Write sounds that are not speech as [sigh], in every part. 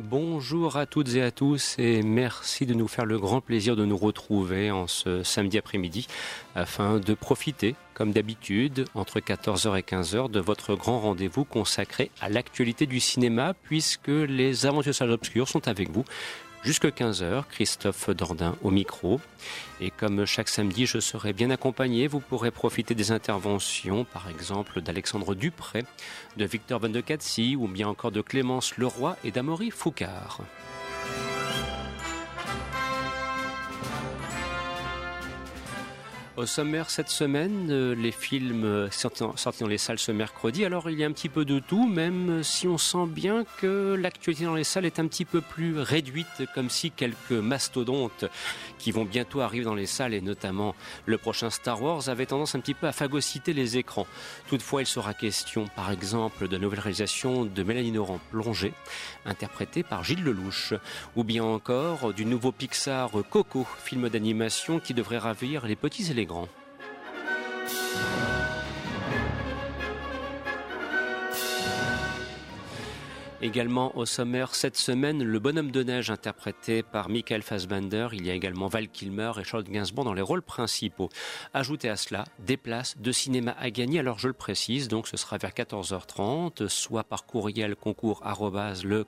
Bonjour à toutes et à tous et merci de nous faire le grand plaisir de nous retrouver en ce samedi après-midi afin de profiter, comme d'habitude, entre 14h et 15h de votre grand rendez-vous consacré à l'actualité du cinéma puisque les aventures salles obscures sont avec vous jusqu'à 15h. Christophe Dordain au micro. Et comme chaque samedi, je serai bien accompagné. Vous pourrez profiter des interventions, par exemple d'Alexandre Dupré, de Victor Van de Catsy ou bien encore de Clémence Leroy et d'Amaury Foucard. Au sommaire cette semaine, euh, les films sortis dans les salles ce mercredi. Alors il y a un petit peu de tout, même si on sent bien que l'actualité dans les salles est un petit peu plus réduite, comme si quelques mastodontes qui vont bientôt arriver dans les salles, et notamment le prochain Star Wars, avaient tendance un petit peu à phagocyter les écrans. Toutefois, il sera question, par exemple, de nouvelle réalisation de Mélanie Laurent Plongée, interprétée par Gilles Lelouch, ou bien encore du nouveau Pixar Coco, film d'animation qui devrait ravir les petits et les grands. Également au sommaire cette semaine, le bonhomme de neige interprété par Michael Fassbender. Il y a également Val Kilmer et Charlotte Gainsbourg dans les rôles principaux. Ajoutez à cela des places de cinéma à gagner. Alors je le précise, donc ce sera vers 14h30, soit par courriel concours le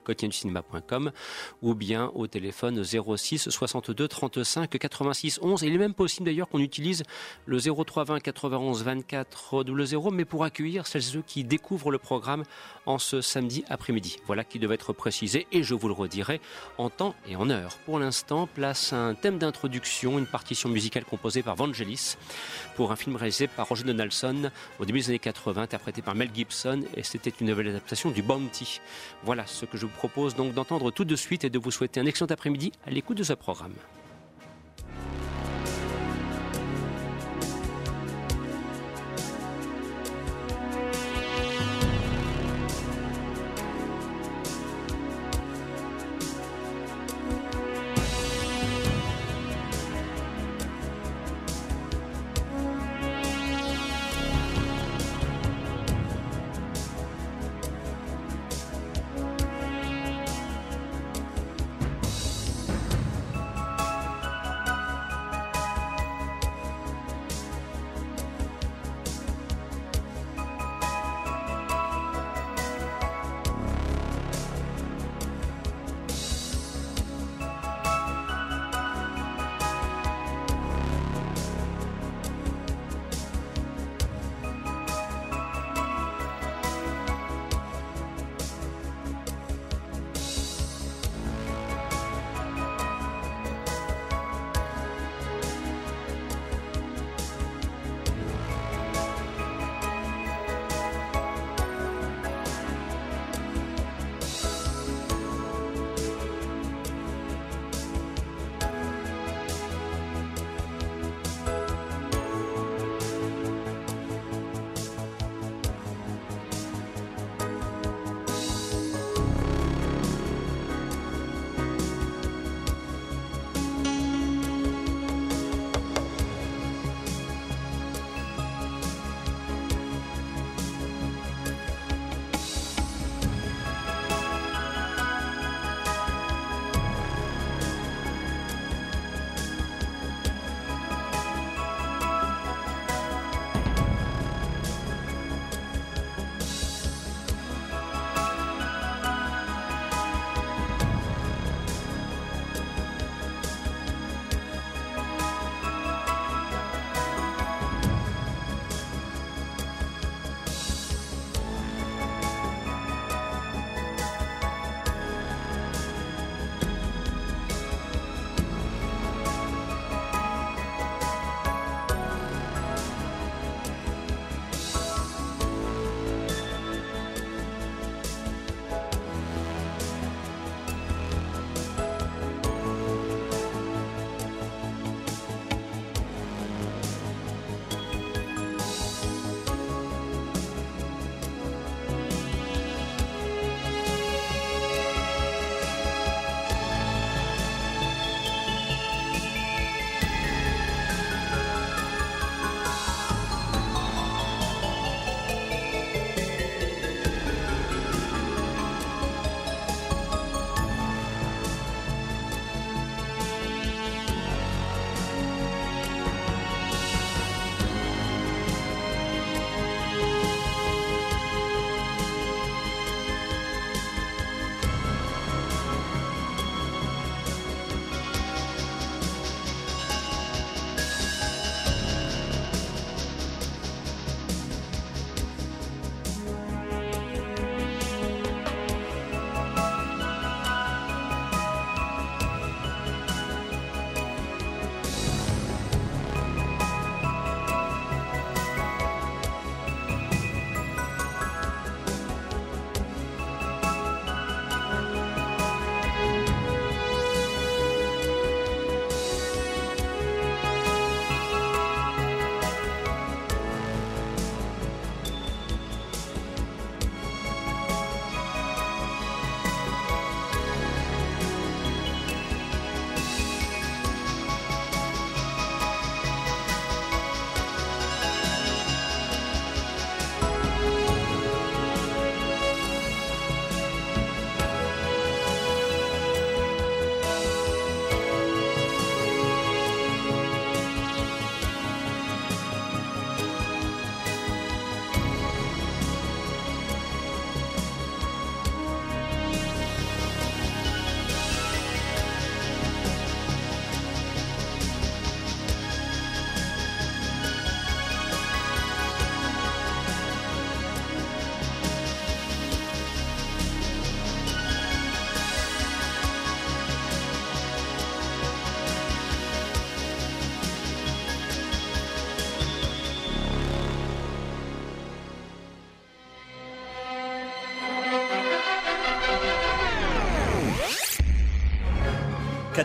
ou bien au téléphone 06 62 35 86 11. il est même possible d'ailleurs qu'on utilise le 03 20 91 24 00, mais pour accueillir celles et ceux qui découvrent le programme en ce samedi après-midi. Voilà qui devait être précisé et je vous le redirai en temps et en heure. Pour l'instant, place un thème d'introduction, une partition musicale composée par Vangelis pour un film réalisé par Roger Donaldson au début des années 80, interprété par Mel Gibson et c'était une nouvelle adaptation du Bounty. Voilà ce que je vous propose donc d'entendre tout de suite et de vous souhaiter un excellent après-midi à l'écoute de ce programme.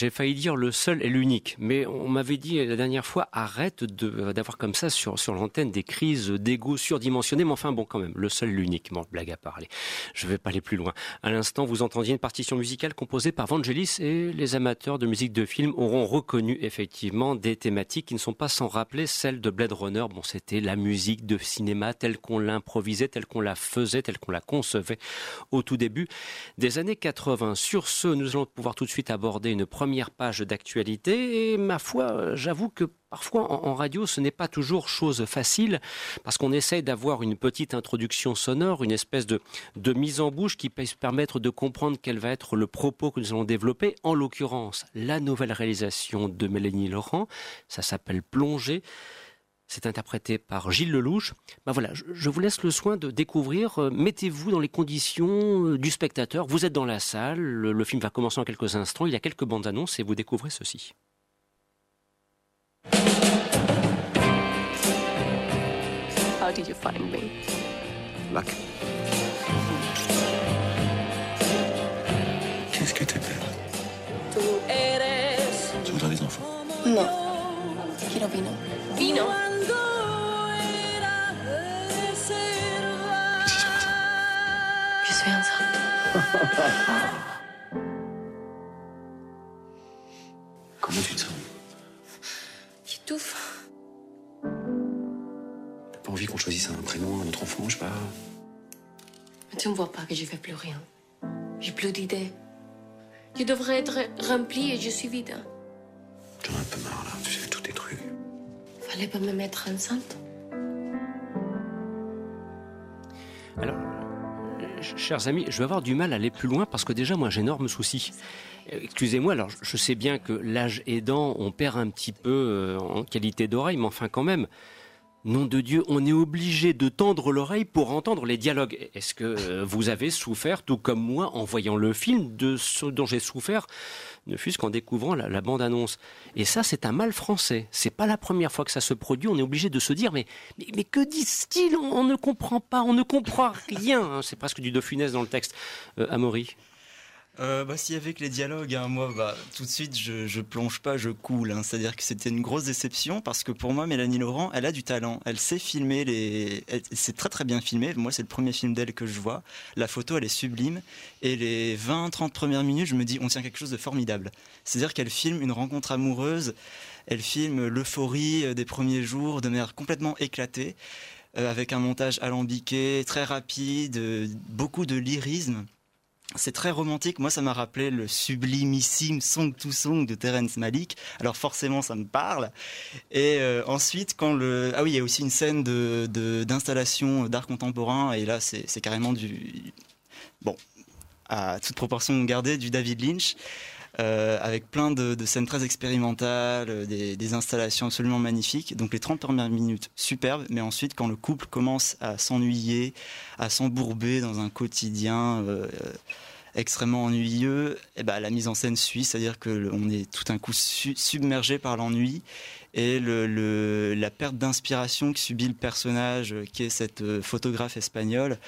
J'ai failli dire le seul et l'unique, mais on m'avait dit la dernière fois arrête d'avoir comme ça sur, l'antenne des crises d'ego surdimensionnées, mais enfin bon quand même, le seul et l'unique, bon blague à parler. Je vais pas aller plus loin. À l'instant, vous entendiez une partition musicale composée par Vangelis et les amateurs de musique de film auront reconnu effectivement des thématiques qui ne sont pas sans rappeler celles de Blade Runner. Bon, c'était la musique de cinéma telle qu'on l'improvisait, telle qu'on la faisait, telle qu'on la concevait au tout début des années 80. Sur ce, nous allons pouvoir tout de suite aborder une première page d'actualité et ma foi, j'avoue que parfois en, radio ce n'est pas toujours chose facile parce qu'on essaye d'avoir une petite introduction sonore, une espèce de, de mise en bouche qui peut permettre de comprendre quel va être le propos que nous allons développer. En l'occurrence, la nouvelle réalisation de Mélanie Laurent, ça s'appelle Plonger. C'est interprété par Gilles Lelouch. Ben voilà, je, vous laisse le soin de découvrir. Euh, mettez-vous dans les conditions euh, du spectateur. Vous êtes dans la salle. Le, film va commencer en quelques instants. Il y a quelques bandes annonces et vous découvrez ceci. How did you find me? Luck. Qu'est-ce que t'appelles Tu voudrais des enfants? Non. Quiero vino. Vino Comment tu te sens J'étouffe. T'as pas envie qu'on choisisse un prénom à notre enfant, je sais pas tu ne vois pas que je fais plus rien. J'ai plus d'idées. Je devrais être rempli et je suis vide. J'en ai un peu marre là, tu sais, tous tes trucs. Fallait pas me mettre enceinte. Alors, chers amis, je vais avoir du mal à aller plus loin parce que déjà, moi, j'ai énorme souci. Excusez-moi, alors je sais bien que l'âge aidant, on perd un petit peu euh, en qualité d'oreille, mais enfin quand même, Nom de Dieu, on est obligé de tendre l'oreille pour entendre les dialogues. Est-ce que euh, vous avez souffert, tout comme moi, en voyant le film, de ce dont j'ai souffert, ne fût-ce qu'en découvrant la, bande-annonce? Et ça, c'est un mal français. C'est pas la première fois que ça se produit. On est obligé de se dire, mais, que disent-ils? On, ne comprend pas, on ne comprend rien. C'est presque du De dans le texte. Euh, Amaury? Euh, bah, si avec les dialogues, hein, moi, bah, tout de suite, je, plonge pas, je coule. Hein. C'est-à-dire que c'était une grosse déception parce que pour moi, Mélanie Laurent, elle a du talent. Elle sait filmer les. C'est très très bien filmé. Moi, c'est le premier film d'elle que je vois. La photo, elle est sublime. Et les 20-30 premières minutes, je me dis, on tient quelque chose de formidable. C'est-à-dire qu'elle filme une rencontre amoureuse. Elle filme l'euphorie euh, des premiers jours de manière complètement éclatée, euh, avec un montage alambiqué, très rapide, beaucoup de lyrisme. C'est très romantique. Moi, ça m'a rappelé le sublimissime Song to Song de Terence Malik. Alors forcément, ça me parle. Et euh, ensuite, quand le ah oui, il y a aussi une scène de d'installation d'art contemporain. Et là, c'est carrément du bon à toute proportion gardée du David Lynch. Euh, avec plein de, scènes très expérimentales, des, des, installations absolument magnifiques. Donc les 30 premières minutes, superbes, mais ensuite quand le couple commence à s'ennuyer, à s'embourber dans un quotidien euh, extrêmement ennuyeux, eh ben, la mise en scène suit, c'est-à-dire qu'on est tout un coup submergé par l'ennui et la perte d'inspiration que subit le personnage qui est cette euh, photographe espagnole.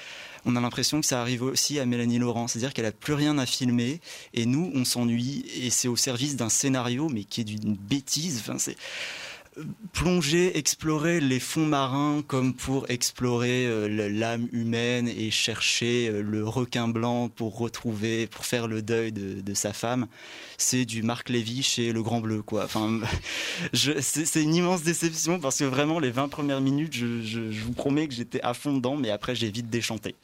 On a l'impression que ça arrive aussi à Mélanie Laurent, c'est-à-dire qu'elle a plus rien à filmer et nous on s'ennuie et c'est au service d'un scénario mais qui est d'une bêtise. Enfin, c'est plonger, explorer les fonds marins comme pour explorer euh, l'âme humaine et chercher euh, le requin blanc pour retrouver, pour faire le deuil de, sa femme, c'est du Marc Lévy chez Le Grand Bleu, quoi. Enfin, [laughs] c'est une immense déception parce que vraiment les 20 premières minutes, je, je vous promets que j'étais à fond dedans, mais après j'ai vite déchanté.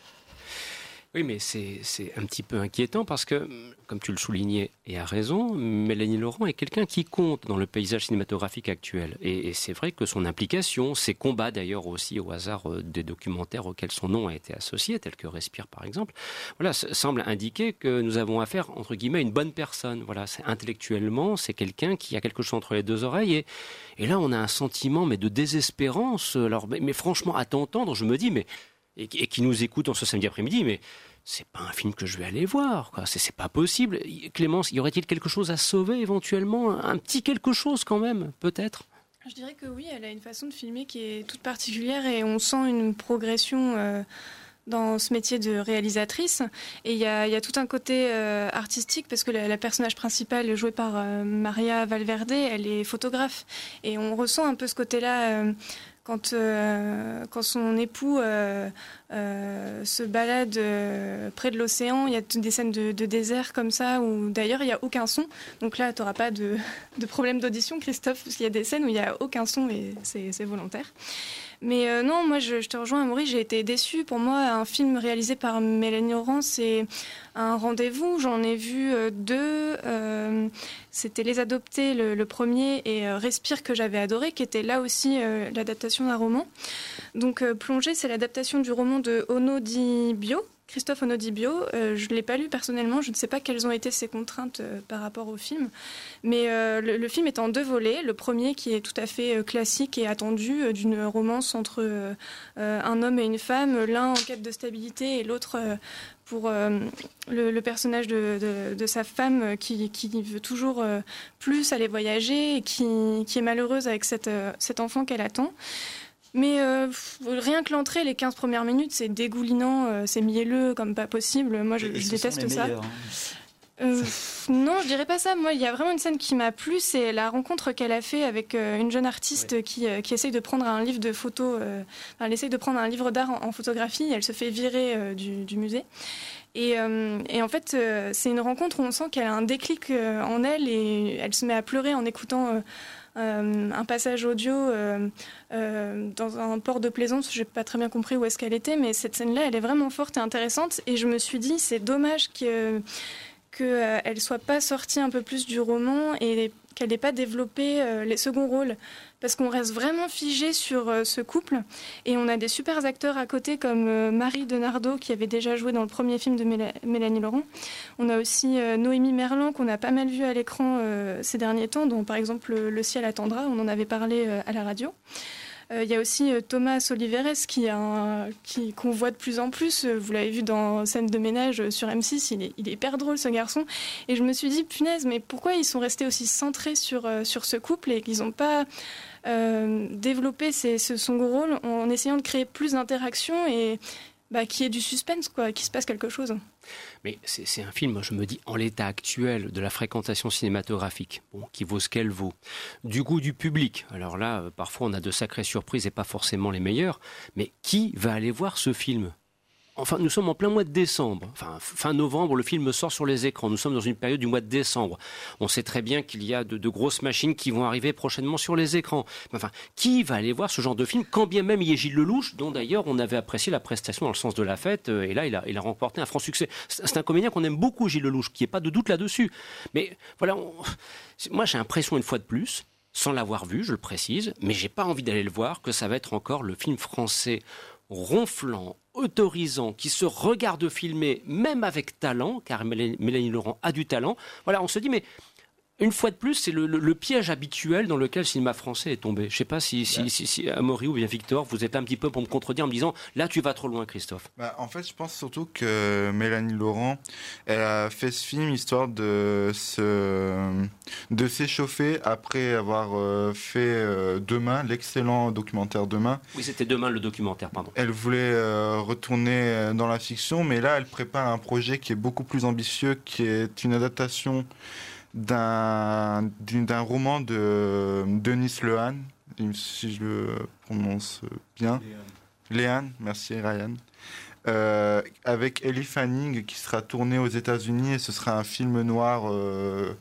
Oui, mais c'est un petit peu inquiétant parce que, comme tu le soulignais, et à raison, Mélanie Laurent est quelqu'un qui compte dans le paysage cinématographique actuel. Et, c'est vrai que son implication, ses combats d'ailleurs aussi au hasard euh, des documentaires auxquels son nom a été associé, tels que Respire par exemple, voilà, semble indiquer que nous avons affaire, entre guillemets, à une bonne personne. Voilà, intellectuellement, c'est quelqu'un qui a quelque chose entre les deux oreilles. Et, et là, on a un sentiment, mais de désespérance. Alors, mais, mais franchement, à t'entendre, je me dis, mais et, qui nous écoutent en ce samedi après-midi, mais c'est pas un film que je vais aller voir. C'est pas possible. Clémence, y aurait-il quelque chose à sauver éventuellement? Un petit quelque chose quand même, peut-être? Je dirais que oui, elle a une façon de filmer qui est toute particulière et on sent une progression euh, dans ce métier de réalisatrice. Et il y a, tout un côté euh, artistique parce que la, personnage principale, jouée par euh, Maria Valverde, elle est photographe. Et on ressent un peu ce côté-là quand, euh, quand son époux euh, euh, se balade près de l'océan, il y a des scènes de, désert comme ça, où d'ailleurs il n'y a aucun son. Donc là, tu n'auras pas de, [laughs] de problème d'audition, Christophe, parce qu'il y a des scènes où il n'y a aucun son et c'est volontaire. Mais euh, non, moi, je, te rejoins, Maurice, j'ai été déçue. Pour moi, un film réalisé par Mélanie Laurent, c'est un rendez-vous. J'en ai vu euh, deux. Euh, c'était Les Adoptés, le, premier, et Respire, que j'avais adoré, qui était là aussi l'adaptation d'un roman. Donc, Plongée, c'est l'adaptation du roman de Ono Di Bio, Christophe Onodibio. Euh, je ne l'ai pas lu personnellement, je ne sais pas quelles ont été ses contraintes euh, par rapport au film. Mais euh, le, film est en deux volets. Le premier qui est tout à fait classique et attendu, d'une romance entre un homme et une femme, l'un en quête de stabilité et l'autre pour le, personnage de, sa femme qui, veut toujours plus aller voyager et qui, est malheureuse avec cet enfant qu'elle attend. Mais euh, rien que l'entrée, les 15 premières minutes, c'est dégoulinant, euh, c'est mielleux comme pas possible. Moi, je, déteste ça. Hein. Euh, non, je dirais pas ça. Moi, il y a vraiment une scène qui m'a plu, c'est la rencontre qu'elle a fait avec une jeune artiste qui, qui, essaye de prendre un livre de photos. elle essaye de prendre un livre d'art en, photographie. Elle se fait virer du, musée. Et, et, en fait, c'est une rencontre où on sent qu'elle a un déclic en elle et elle se met à pleurer en écoutant euh, un passage audio euh, euh, dans un port de plaisance. Je n'ai pas très bien compris où est-ce qu'elle était, mais cette scène-là, elle est vraiment forte et intéressante. Et je me suis dit, c'est dommage que qu'elle soit pas sortie un peu plus du roman et qu'elle n'ait pas développé les seconds rôles parce qu'on reste vraiment figé sur euh, ce couple. Et on a des super acteurs à côté comme euh, Marie Denardo qui avait déjà joué dans le premier film de Mélanie Laurent. On a aussi euh, Noémie Merlan qu'on a pas mal vu à l'écran ces derniers temps, dont par exemple Le ciel attendra, on en avait parlé à la radio. Il y a aussi Thomas Oliveres qui qu'on voit de plus en plus. Vous l'avez vu dans Scène de ménage sur M6. Il est, hyper drôle ce garçon. Et je me suis dit punaise, mais pourquoi ils sont restés aussi centrés sur sur ce couple et qu'ils n'ont pas euh, développer ce, son rôle en essayant de créer plus d'interactions et bah, qu'il y ait du suspense, quoi, qu'il se passe quelque chose. Mais c'est un film, je me dis, en l'état actuel de la fréquentation cinématographique, bon, qui vaut ce qu'elle vaut, du goût du public. Alors là, euh, parfois on a de sacrées surprises et pas forcément les meilleures, mais qui va aller voir ce film? Enfin, nous sommes en plein mois de décembre. Enfin, fin novembre, le film sort sur les écrans. Nous sommes dans une période du mois de décembre. On sait très bien qu'il y a de, grosses machines qui vont arriver prochainement sur les écrans. Enfin, qui va aller voir ce genre de film Quand bien même il y a Gilles Lelouch, dont d'ailleurs on avait apprécié la prestation dans le sens de la fête, euh, et là il a, il a remporté un franc succès. C'est un comédien qu'on aime beaucoup, Gilles Lelouch, qui n'y ait pas de doute là-dessus. Mais voilà, moi j'ai l'impression une fois de plus sans l'avoir vu, je le précise, mais j'ai pas envie d'aller le voir, que ça va être encore le film français ronflant, autorisant, qui se regarde filmer, même avec talent, car Mélanie Laurent a du talent. Voilà, on se dit, mais une fois de plus, c'est le, piège habituel dans lequel le cinéma français est tombé. Je ne sais pas si, si, si, Amaury ou bien Victor, vous êtes un petit peu pour me contredire en me disant là, tu vas trop loin, Christophe. Bah, en fait, je pense surtout que Mélanie Laurent, elle a fait ce film histoire de se, de s'échauffer après avoir euh, fait euh, Demain, l'excellent documentaire Demain. Oui, c'était Demain le documentaire, pardon. Elle voulait euh, retourner dans la fiction, mais là, elle prépare un projet qui est beaucoup plus ambitieux, qui est une adaptation d'un roman de Denis Lehan, si je le prononce bien. Léane, merci Ryan. Euh, avec Ellie Fanning qui sera tourné aux États-Unis et ce sera un film noir euh,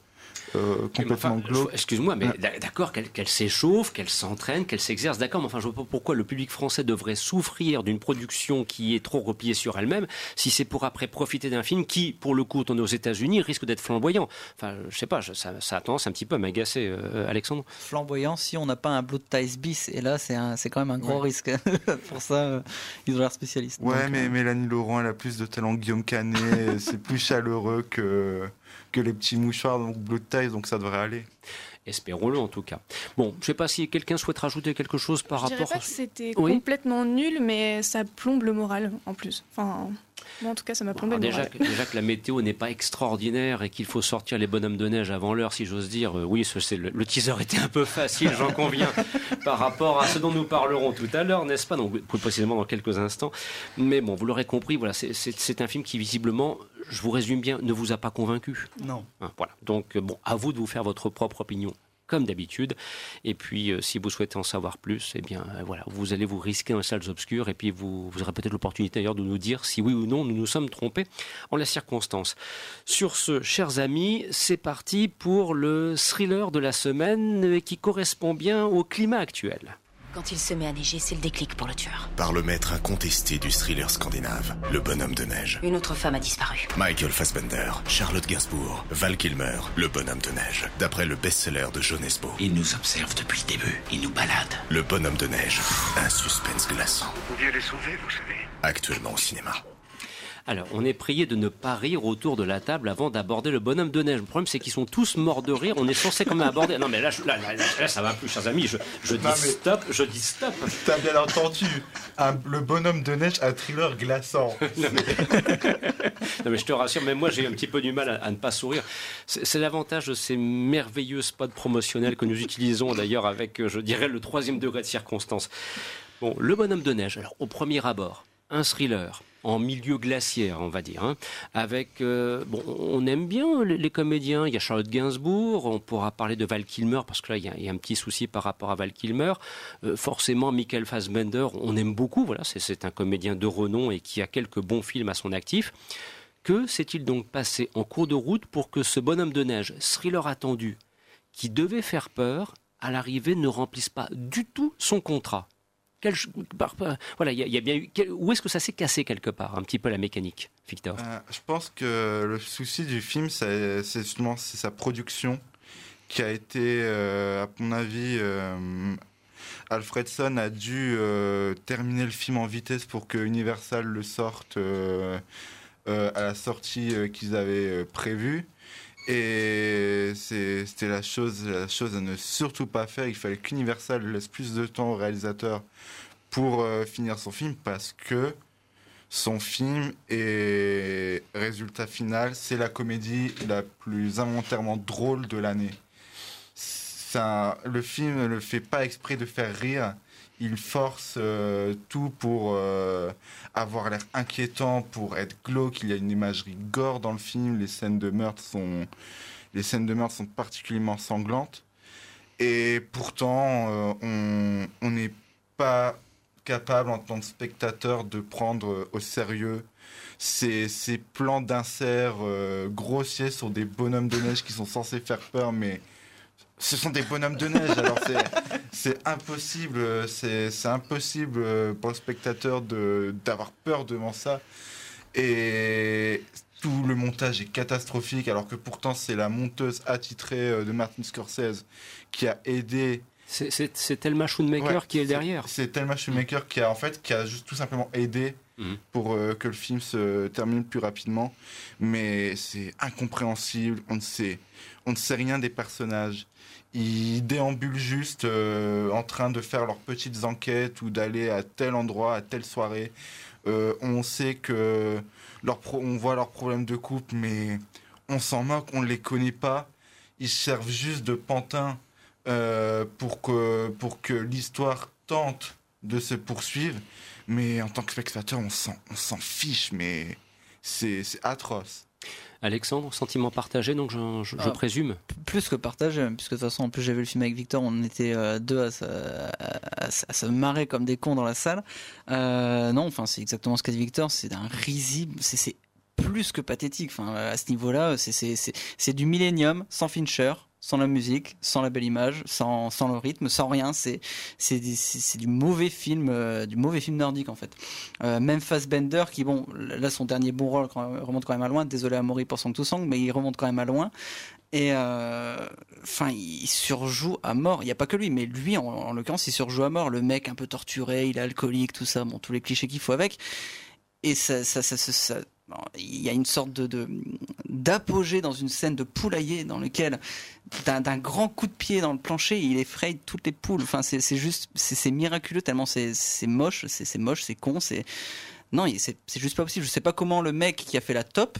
euh, complètement Excuse-moi, mais d'accord qu'elle s'échauffe, qu'elle s'entraîne, qu'elle s'exerce, d'accord, mais enfin, je vois pas pourquoi le public français devrait souffrir d'une production qui est trop repliée sur elle-même, si c'est pour après profiter d'un film qui, pour le coup, tourné aux États-Unis, risque d'être flamboyant. Enfin, je sais pas, ça, ça, a tendance un petit peu à m'agacer, euh, Alexandre. Flamboyant, si on n'a pas un Blue Ties bis, et là, c'est quand même un gros risque. [laughs] pour ça, euh, ils ont l'air spécialistes. Ouais, mais Mélanie Laurent, elle a plus de talent que Guillaume Canet, [laughs] c'est plus chaleureux que que les petits mouchoirs donc bleu de taille, donc ça devrait aller. Espérons-le en tout cas. Bon, je ne sais pas si quelqu'un souhaite rajouter quelque chose par Je rapport. pas que c'était Oui. complètement nul, mais ça plombe le moral en plus. Enfin, en tout cas, ça m'a plombé le déjà, que, déjà que la météo n'est pas extraordinaire et qu'il faut sortir les bonhommes de neige avant l'heure, si j'ose dire, euh, oui, ce- c'est le, le teaser était un peu facile, j'en conviens, [laughs] par rapport à ce dont nous parlerons tout à l'heure, n'est-ce pas? Donc, plus précisément dans quelques instants. Mais bon, vous l'aurez compris, voilà, c'est- c'est c'est un film qui visiblement, je vous résume bien, ne vous a pas convaincu. Non. Hein, voilà. Donc, euh, bon, à vous de vous faire votre propre opinion. Comme d'habitude. Et puis, euh, si vous souhaitez en savoir plus, eh bien, euh, voilà, vous allez vous risquer dans les salles obscures et puis vous, vous aurez peut-être l'opportunité d'ailleurs de nous dire si oui ou non nous nous sommes trompés en la circonstance. Sur ce, chers amis, c'est parti pour le thriller de la semaine euh, qui correspond bien au climat actuel. Quand il se met à neiger, c'est le déclic pour le tueur. Par le maître incontesté du thriller scandinave, le bonhomme de neige. Une autre femme a disparu. Michael Fassbender, Charlotte Gainsbourg, Val Kilmer, le bonhomme de neige. D'après le best-seller de John Esbo. Il nous observe depuis le début. Il nous balade. Le bonhomme de neige, un suspense glaçant. Dieu les sauver, vous savez. Actuellement au cinéma. Alors, on est prié de ne pas rire autour de la table avant d'aborder le bonhomme de neige. Le problème, c'est qu'ils sont tous morts de rire. On est censé quand même aborder. Non, mais là, je- là, là, là, là, ça va plus, chers amis. Je, je dis Non, stop, je dis stop. T'as bien entendu, un- le bonhomme de neige, un thriller glaçant. [laughs] [laughs] Non, mais je te rassure, même moi, j'ai un petit peu du mal à, à ne pas sourire. C'est c'est l'avantage de ces merveilleux spots promotionnels que nous utilisons d'ailleurs avec, euh, je dirais, le troisième degré de circonstance. Bon, le bonhomme de neige, alors au premier abord, un thriller en milieu glaciaire, on va dire, hein, avec, euh, on aime bien les, comédiens, il y a Charlotte Gainsbourg, on pourra parler de Val Kilmer, parce que là, il y a, un petit souci par rapport à Val Kilmer, Euh, forcément, Michael Fassbender, on aime beaucoup, voilà, c'est un comédien de renom et qui a quelques bons films à son actif. Que s'est-il donc passé en cours de route pour que ce bonhomme de neige, thriller attendu, qui devait faire peur, à l'arrivée ne remplisse pas du tout son contrat? Quel- par- Voilà, il y, a- bien eu. où est-ce que ça s'est cassé quelque part, un petit peu la mécanique, Victor? Euh, je pense que le souci du film, c'est justement sa production qui a été, euh, à mon avis, euh, Alfredson a dû terminer le film en vitesse pour que Universal le sorte à la sortie qu'ils avaient prévue. Et c'était la chose, à ne surtout pas faire. Il fallait qu'Universal laisse plus de temps au réalisateur pour euh, finir son film parce que son film et résultat final, c'est la comédie la plus involontairement drôle de l'année. Un- le film ne le fait pas exprès de faire rire. Il force euh, tout pour euh, avoir l'air inquiétant, pour être glauque. Il y a une imagerie gore dans le film. Les scènes de meurtre sont, les scènes de meurtre sont particulièrement sanglantes. Et pourtant, euh, on- n'est pas capable en tant que spectateur de prendre au sérieux ces, ces plans d'insert grossiers sur des bonhommes de neige qui sont censés faire peur, mais ce sont des bonhommes de neige. Alors c'est- impossible, c'est impossible pour le spectateur d'avoir peur devant ça. Et tout le montage est catastrophique, alors que pourtant c'est la monteuse attitrée euh, de Martin Scorsese qui a aidé C'est- Thelma Schoonmaker Ouais, qui est derrière. C'est Thelma Schumacher qui a en fait qui a juste tout simplement aidé Mhm. pour euh, que le film se termine plus rapidement. Mais c'est incompréhensible. On ne sait, on ne sait rien des personnages. Ils déambulent juste euh, en train de faire leurs petites enquêtes ou d'aller à tel endroit, à telle soirée. Euh, on sait que leur on voit leurs problèmes de couple, mais on s'en moque, on ne les connaît pas. Ils servent juste de pantin euh, pour que, pour que l'histoire tente de se poursuivre. Mais en tant que spectateur, on s'en, fiche, mais c'est atroce. Alexandre, sentiment partagé, donc je, je- je Ah. présume. Plus que partagé, puisque de toute façon, en plus, j'avais le film avec Victor, on était euh, deux à, se- à- à- à se marrer comme des cons dans la salle. Euh, non, enfin, c'est exactement ce qu'a dit Victor, c'est un risible, c'est- plus que pathétique. Enfin, à ce niveau-là, c'est- du millénium sans Fincher, sans la musique, sans la belle image, sans, sans le rythme, sans rien. C'est c'est du mauvais film, euh, du mauvais film nordique en fait. Euh, même Fassbender, qui bon, là son dernier bon rôle remonte quand même à loin. Désolé à Maury pour son tout sang, mais il remonte quand même à loin. Et euh, enfin, il surjoue à mort. Il n'y a pas que lui, mais lui, en, en l'occurrence, il surjoue à mort. Le mec un peu torturé, il est alcoolique, tout ça, bon, tous les clichés qu'il faut avec. Et ça, ça, ça, ça- ça- il y a une sorte de, d'apogée dans une scène de poulailler dans lequel d'un grand coup de pied dans le plancher, il effraie toutes les poules. Enfin, c'est juste, c'est miraculeux tellement c'est moche, c'est moche, c'est con, c'est non, c'est juste pas possible. Je sais pas comment le mec qui a fait la top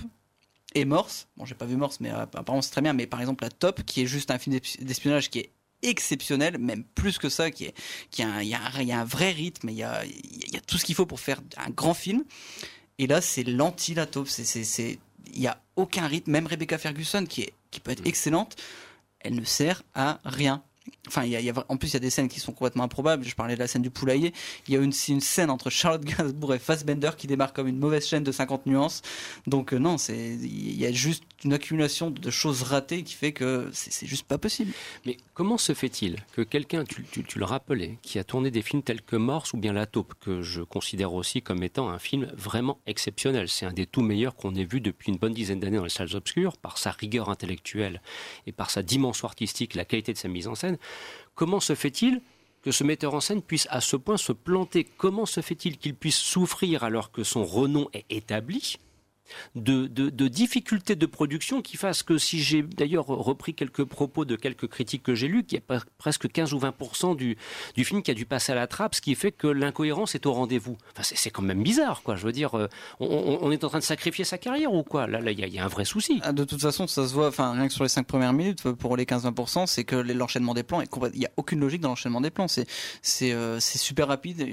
et Morse, bon j'ai pas vu Morse, mais euh, apparemment c'est très bien, mais par exemple la top, qui est juste un film d'espionnage qui est exceptionnel, même plus que ça, qui est, qui a, il y, a un vrai rythme, il y a, il y a tout ce qu'il faut pour faire un grand film. Et là, c'est l'anti la top. C'est, il y a aucun rythme. Même Rebecca Ferguson, qui est, qui peut être mm. excellente, elle ne sert à rien. Enfin, en plus, il y a des scènes qui sont complètement improbables. Je parlais de la scène du poulailler. Il y a une, une scène entre Charlotte Gainsbourg et Fassbender qui démarre comme une mauvaise chaîne de 50 nuances. Donc, euh, non, il y a juste une accumulation de choses ratées qui fait que c'est juste pas possible. Mais comment se fait-il que quelqu'un, tu, le rappelais, qui a tourné des films tels que Morse ou bien La Taupe, que je considère aussi comme étant un film vraiment exceptionnel. C'est un des tout meilleurs qu'on ait vu depuis une bonne dizaine d'années dans les salles obscures, par sa rigueur intellectuelle et par sa dimension artistique, la qualité de sa mise en scène. Comment se fait-il que ce metteur en scène puisse à ce point se planter? Comment se fait-il qu'il puisse souffrir alors que son renom est établi? De, difficultés de production qui fassent que si j'ai d'ailleurs repris quelques propos de quelques critiques que j'ai lus, qu'il y a presque 15 ou 20% du, du film qui a dû passer à la trappe, ce qui fait que l'incohérence est au rendez-vous. Enfin, c'est quand même bizarre, quoi. Je veux dire, euh, on, est en train de sacrifier sa carrière ou quoi? Là, il y, a un vrai souci. Ah, de toute façon, ça se voit, enfin, rien que sur les 5 premières minutes, pour les 15-20%, c'est que l'enchaînement des plans, il n'y a aucune logique dans l'enchaînement des plans. C'est euh, super rapide.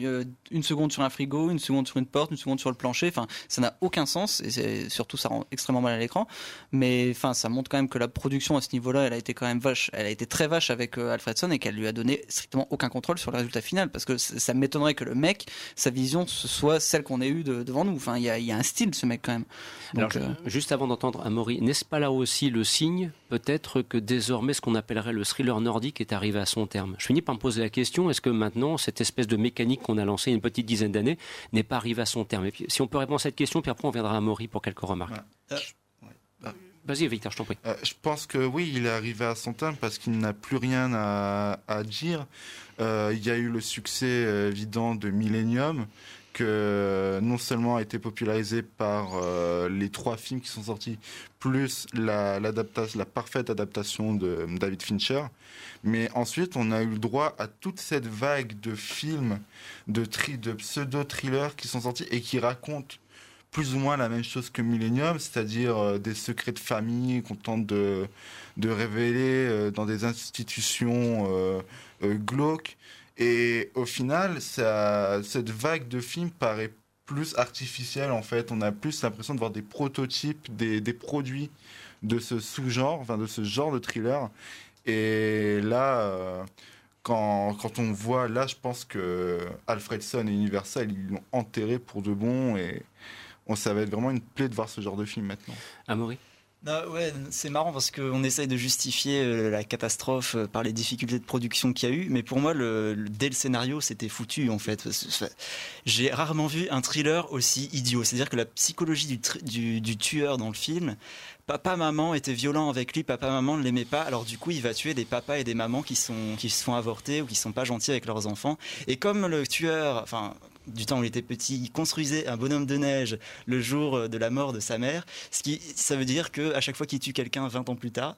Une seconde sur un frigo, une seconde sur une porte, une seconde sur le plancher. Enfin, ça n'a aucun sens. Et surtout ça rend extrêmement mal à l'écran. Mais enfin, ça montre quand même que la production à ce niveau-là, elle a été quand même vache, elle a été très vache avec euh, Alfredson et qu'elle lui a donné strictement aucun contrôle sur le résultat final. Parce que ça m'étonnerait que le mec, sa vision soit celle qu'on ait eue devant nous. Enfin, il y a, un style ce mec quand même. Donc, euh, juste avant d'entendre Amaury, n'est-ce pas là aussi le signe, peut-être, que désormais ce qu'on appellerait le thriller nordique est arrivé à son terme? Je finis par me poser la question est-ce que maintenant cette espèce de mécanique qu'on a lancée une petite dizaine d'années n'est pas arrivée à son terme? Et puis, si on peut répondre à cette question, puis après on viendra à Amaury pour quelques remarques. Euh, Vas-y, Victor, je t'en prie. Euh, je pense que oui, il est arrivé à son terme parce qu'il n'a plus rien à, dire. Euh, il y a eu le succès évident de Millennium, que non seulement a été popularisé par les trois films qui sont sortis, plus la, la parfaite adaptation de David Fincher, mais ensuite on a eu le droit à toute cette vague de films, de, de pseudo-thrillers qui sont sortis et qui racontent plus ou moins la même chose que Millennium, c'est-à-dire euh, des secrets de famille qu'on tente de, de révéler euh, dans des institutions euh, glauques. Et au final, ça, cette vague de films paraît plus artificielle en fait. On a plus l'impression de voir des prototypes, des, des produits de ce sous-genre, enfin de ce genre de thriller. Et là, quand, quand, on voit, là, je pense que Alfredson et Universal, ils l'ont enterré pour de bon. Et, on, ça va être vraiment une plaie de voir ce genre de film maintenant. Amaury? Ouais, c'est marrant parce qu'on essaye de justifier euh, la catastrophe euh, par les difficultés de production qu'il y a eu, mais pour moi, le, dès le scénario, c'était foutu en fait. J'ai rarement vu un thriller aussi idiot. C'est-à-dire que la psychologie du, du, tueur dans le film, papa maman était violent avec lui, papa maman ne l'aimait pas, alors du coup il va tuer des papas et des mamans qui sont qui se font avorter ou qui sont pas gentils avec leurs enfants. Et comme le tueur, enfin du temps où il était petit, il construisait un bonhomme de neige le jour de la mort de sa mère. Ce qui, ça veut dire qu'à chaque fois qu'il tue quelqu'un 20 ans plus tard,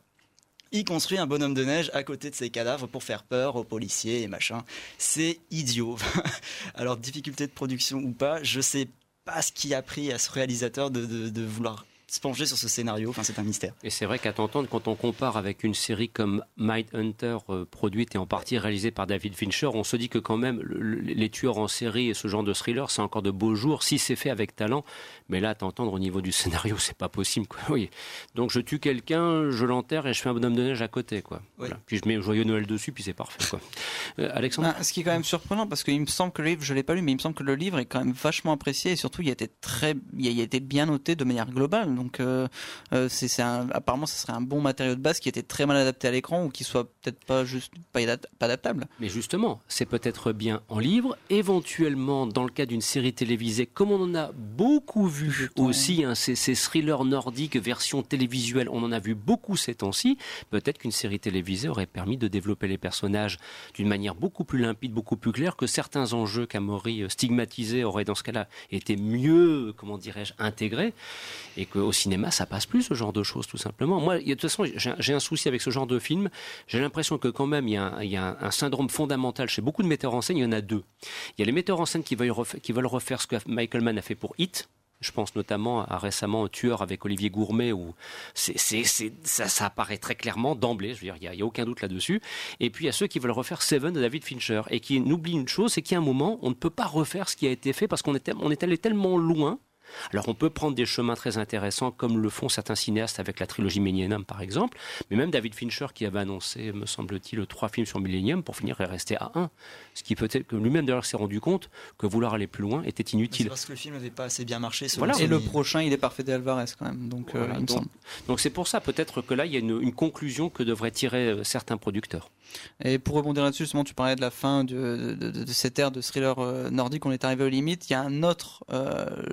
il construit un bonhomme de neige à côté de ses cadavres pour faire peur aux policiers et machin. C'est idiot. [laughs] Alors, difficulté de production ou pas, je sais pas ce qui a pris à ce réalisateur de vouloir se pencher sur ce scénario. Enfin, c'est un mystère. Et c'est vrai qu'à t'entendre, quand on compare avec une série comme Mind Hunter, euh, produite et en partie réalisée par David Fincher, on se dit que quand même, les tueurs en série et ce genre de thriller, c'est encore de beaux jours si c'est fait avec talent. Mais là, t'entendre au niveau du scénario, [laughs] c'est pas possible. Quoi. Oui. Donc, je tue quelqu'un, je l'enterre et je fais un bonhomme de neige à côté. Quoi. Puis je mets Joyeux Noël dessus, puis c'est parfait. Quoi. [laughs] Euh, Alexandre ah, Ce qui est quand même surprenant, parce qu'il me semble que le livre, je l'ai pas lu, mais il me semble que le livre est quand même vachement apprécié et surtout, il a été, très, il a été bien noté de manière globale. Donc, euh, euh, c'est apparemment, ce serait un bon matériau de base qui était très mal adapté à l'écran ou qui soit peut-être pas juste pas, adaptable. Mais justement, c'est peut-être bien en livre, éventuellement dans le cas d'une série télévisée, comme on en a beaucoup vu aussi, hein, ces, ces thrillers nordiques version télévisuelle, on en a vu beaucoup ces temps-ci. Peut-être qu'une série télévisée aurait permis de développer les personnages d'une manière beaucoup plus limpide, beaucoup plus claire, que certains enjeux qu'Amaury euh, stigmatisés auraient dans ce cas-là été mieux, comment dirais-je, intégrés, et que au cinéma, ça passe plus ce genre de choses, tout simplement. Moi, de toute façon, j'ai un souci avec ce genre de film. J'ai l'impression que quand même, il y, a un, il y a un, syndrome fondamental chez beaucoup de metteurs en scène. Il y en a deux. Il y a les metteurs en scène qui veulent refaire, qui veulent refaire ce que Michael Mann a fait pour Hit. Je pense notamment à récemment Tueur avec Olivier Gourmet où c'est, ça, ça, apparaît très clairement d'emblée. Je veux dire, il n'y a, aucun doute là-dessus. Et puis a ceux qui veulent refaire Seven de David Fincher et qui n'oublient une chose, c'est a un moment, on ne peut pas refaire ce qui a été fait parce qu'on est, on est allé tellement loin alors on peut prendre des chemins très intéressants comme le font certains cinéastes avec la trilogie Millennium par exemple, mais même David Fincher qui avait annoncé, me semble-t-il, trois films sur Millennium pour finir et rester à un. Ce qui peut-être que lui-même d'ailleurs s'est rendu compte que vouloir aller plus loin était inutile. C'est parce que le film n'avait pas assez bien marché. Voilà. Et le prochain, il est parfait d'Alvarez quand même. Donc euh, donc c'est pour ça peut-être que là il y a une, conclusion que devraient tirer euh, certains producteurs. Et pour rebondir là-dessus, justement, tu parlais de la fin de, de, cette ère de thriller euh, nordique, on est arrivé aux limites. Il y a un autre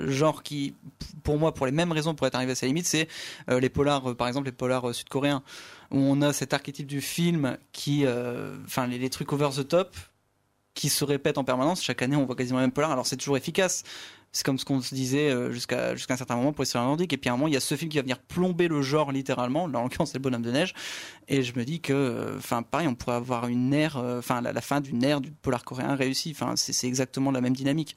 genre qui, pour moi, pour les mêmes raisons, pour être arrivé à sa limite, c'est euh, les polars, euh, par exemple, les polars euh, sud-coréens, où on a cet archétype du film qui, enfin, les, trucs over the top, qui se répètent en permanence. Chaque année, on voit quasiment le même polar. Alors, c'est toujours efficace. C'est comme ce qu'on se disait jusqu'à jusqu'à un certain moment pour les nordiques. Et puis à un moment, il y a ce film qui va venir plomber le genre littéralement. Là, en l'occurrence, c'est le bonhomme de neige. Et je me dis que, enfin, pareil, on pourrait avoir une ère, enfin, la, la, fin d'une ère du polar coréen réussi. Enfin, c'est exactement la même dynamique.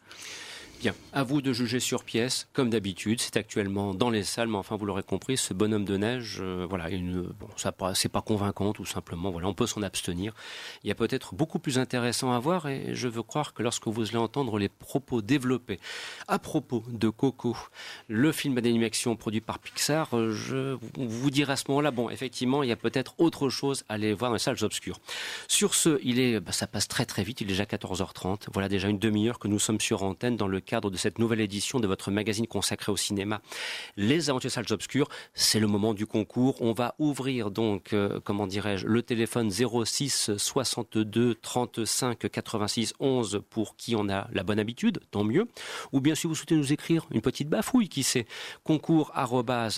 Bien, à vous de juger sur pièce, comme d'habitude. C'est actuellement dans les salles, mais enfin, vous l'aurez compris, ce bonhomme de neige, euh, voilà, ça c'est pas convaincant, tout simplement. Voilà, on peut s'en abstenir. Il y a peut-être beaucoup plus intéressant à voir, et je veux croire que lorsque vous allez entendre les propos développés à propos de Coco, le film d'animation produit par Pixar, euh, je vous dirai à ce moment-là, bon, effectivement, il y a peut-être autre chose à aller voir dans les salles obscures. Sur ce, il est, bah, ça passe très très vite. Il est déjà 14h30. Voilà déjà une demi-heure que nous sommes sur antenne dans le cadre de cette nouvelle édition de votre magazine consacré au cinéma, Les Aventures Salles Obscures. C'est le moment du concours. On va ouvrir donc, euh, comment dirais-je, le téléphone 06 62 35 86 11 pour qui on a la bonne habitude, tant mieux. Ou bien si vous souhaitez nous écrire une petite bafouille, qui sait, concours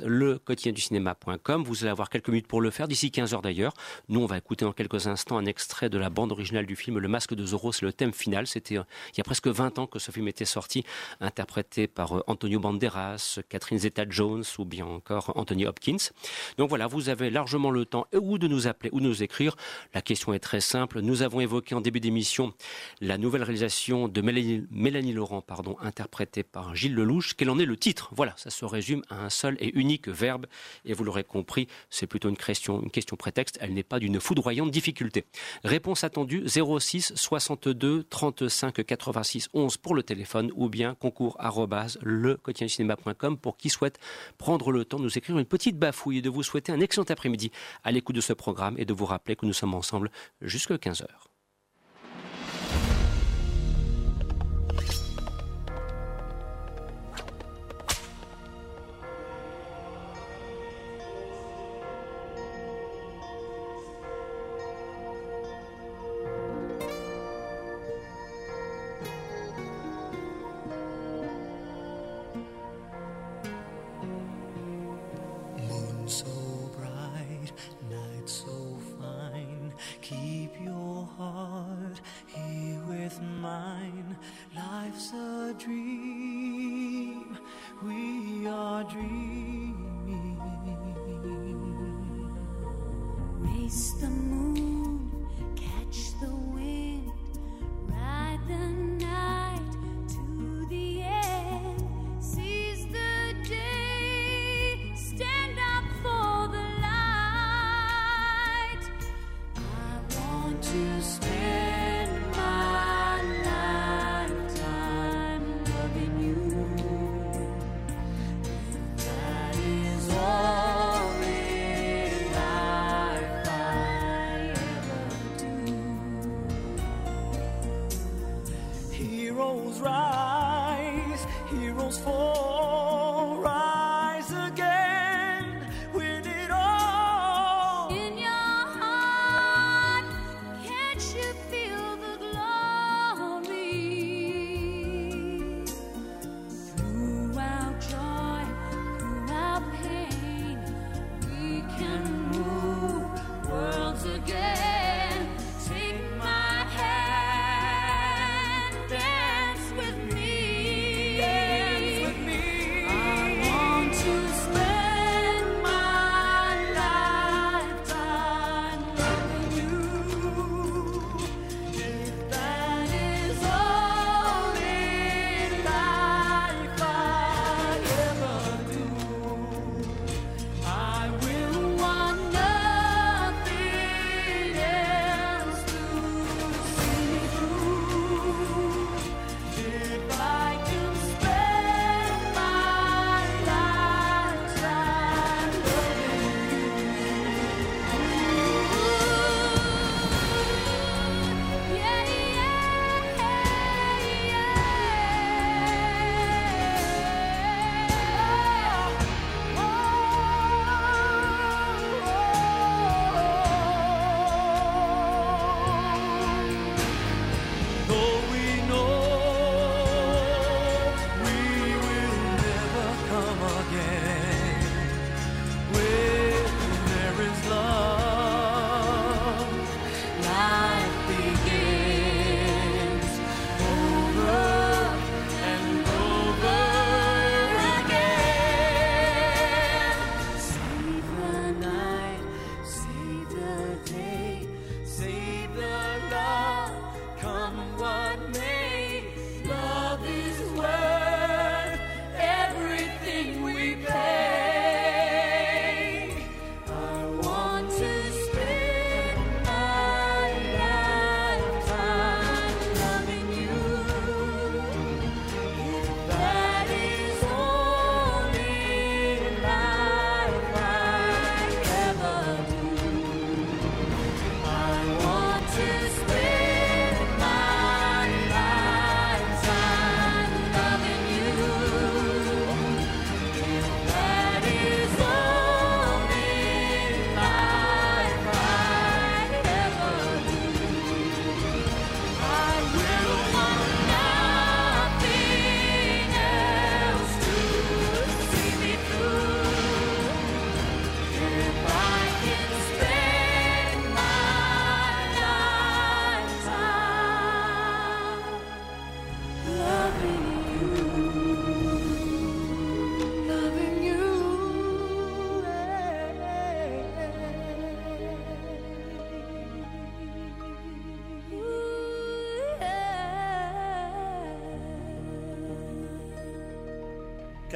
le du cinéma.com. Vous allez avoir quelques minutes pour le faire, d'ici 15 heures d'ailleurs. Nous, on va écouter dans quelques instants un extrait de la bande originale du film Le Masque de Zorro. C'est le thème final. C'était euh, il y a presque 20 ans que ce film était sorti interprété par euh, Antonio Banderas, Catherine Zeta-Jones ou bien encore Anthony Hopkins. Donc voilà, vous avez largement le temps ou de nous appeler ou de nous écrire. La question est très simple. Nous avons évoqué en début d'émission la nouvelle réalisation de Mélanie, Laurent, pardon, interprétée par Gilles Lelouch. Quel en est le titre? Voilà, ça se résume à un seul et unique verbe. Et vous l'aurez compris, c'est plutôt une question, une question prétexte. Elle n'est pas d'une foudroyante difficulté. Réponse attendue 06 62 35 86 11 pour le téléphone ou bien concours le cinéma.com pour qui souhaite prendre le temps de nous écrire une petite bafouille et de vous souhaiter un excellent après-midi à l'écoute de ce programme et de vous rappeler que nous sommes ensemble jusqu'à 15h.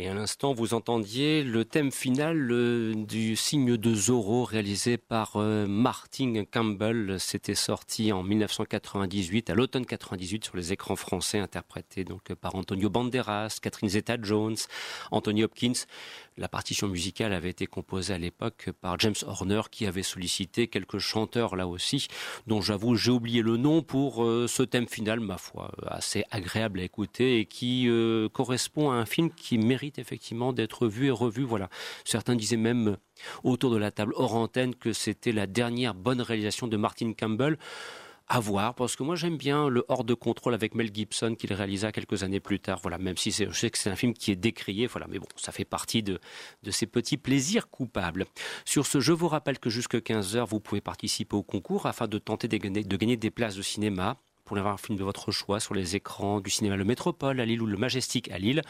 Et à l'instant, vous entendiez le thème final euh, du signe de Zorro réalisé par euh, Martin Campbell. C'était sorti en 1998, à l'automne 98, sur les écrans français, interprété donc par Antonio Banderas, Catherine Zeta-Jones, Anthony Hopkins. La partition musicale avait été composée à l'époque par James Horner, qui avait sollicité quelques chanteurs là aussi, dont j'avoue j'ai oublié le nom pour euh, ce thème final, ma foi, assez agréable à écouter et qui correspond à un film qui mérite effectivement d'être vu et revu. Voilà. Certains disaient même autour de la table hors antenne que c'était la dernière bonne réalisation de Martin Campbell. À voir, parce que moi j'aime bien le hors de contrôle avec Mel Gibson qu'il réalisa quelques années plus tard. Voilà, même si je sais que c'est un film qui est décrié, voilà, mais bon, ça fait partie de, de ces petits plaisirs coupables. Sur ce, je vous rappelle que jusque 15h, vous pouvez participer au concours afin de tenter de gagner, de gagner des places de cinéma pour avoir un film de votre choix sur les écrans du cinéma Le Métropole à Lille ou Le Majestic à Lille.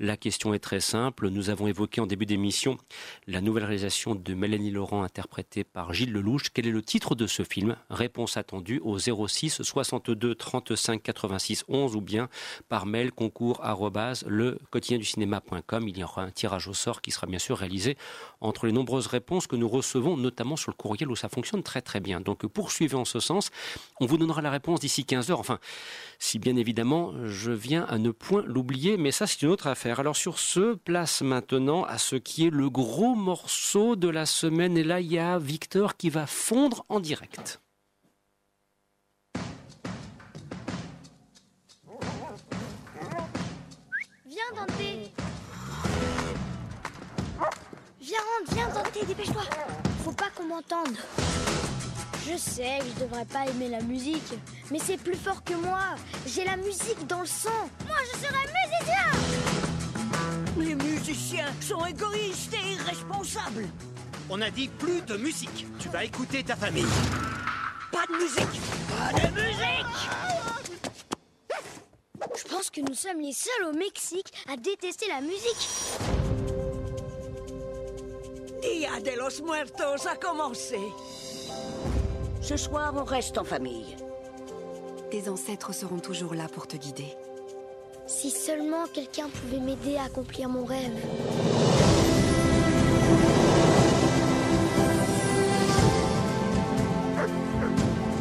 La question est très simple. Nous avons évoqué en début d'émission la nouvelle réalisation de Mélanie Laurent interprétée par Gilles Lelouch. Quel est le titre de ce film? Réponse attendue au 06 62 35 86 11 ou bien par mail concours le quotidien du cinéma.com. Il y aura un tirage au sort qui sera bien sûr réalisé entre les nombreuses réponses que nous recevons, notamment sur le courriel où ça fonctionne très très bien. Donc poursuivez en ce sens. On vous donnera la réponse d'ici 15 Enfin, si bien évidemment je viens à ne point l'oublier, mais ça c'est une autre affaire. Alors sur ce, place maintenant à ce qui est le gros morceau de la semaine. Et là, il y a Victor qui va fondre en direct. Viens Dante Viens rentre, viens Dante, dépêche-toi Faut pas qu'on m'entende je sais que je devrais pas aimer la musique, mais c'est plus fort que moi. J'ai la musique dans le sang. Moi, je serai musicien Les musiciens sont égoïstes et irresponsables. On a dit plus de musique. Tu vas écouter ta famille. Pas de musique Pas de musique Je pense que nous sommes les seuls au Mexique à détester la musique. Dia de los Muertos a commencé. Ce soir, on reste en famille. Tes ancêtres seront toujours là pour te guider. Si seulement quelqu'un pouvait m'aider à accomplir mon rêve.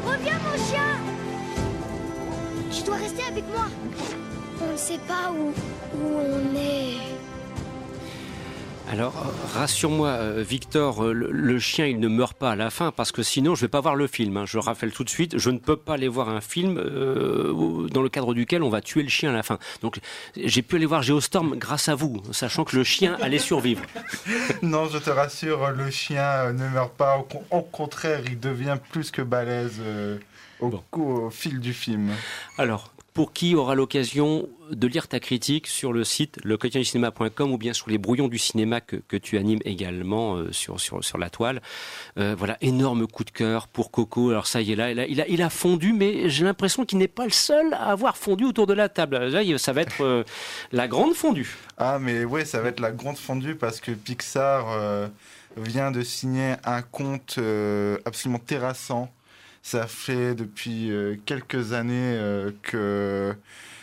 Reviens mon chien Tu dois rester avec moi. On ne sait pas où, où on est. Alors, rassure-moi, euh, Victor, euh, le, chien, il ne meurt pas à la fin, parce que sinon, je vais pas voir le film. Hein. Je rappelle tout de suite, je ne peux pas aller voir un film euh, dans le cadre duquel on va tuer le chien à la fin. Donc, j'ai pu aller voir Geostorm grâce à vous, sachant que le chien allait survivre. [laughs] non, je te rassure, le chien ne meurt pas. Au, contraire, il devient plus que balèze au, au fil du film. Alors, pour qui aura l'occasion de lire ta critique sur le site cinéma.com ou bien sur les brouillons du cinéma que, tu animes également euh, sur, sur, la toile. Euh, voilà, énorme coup de cœur pour Coco. Alors ça y est là, il a, fondu, mais j'ai l'impression qu'il n'est pas le seul à avoir fondu autour de la table. Là, ça va être euh, la grande fondue. Ah mais oui, ça va être la grande fondue parce que Pixar vient de signer un compte absolument terrassant ça fait depuis euh, quelques années euh, que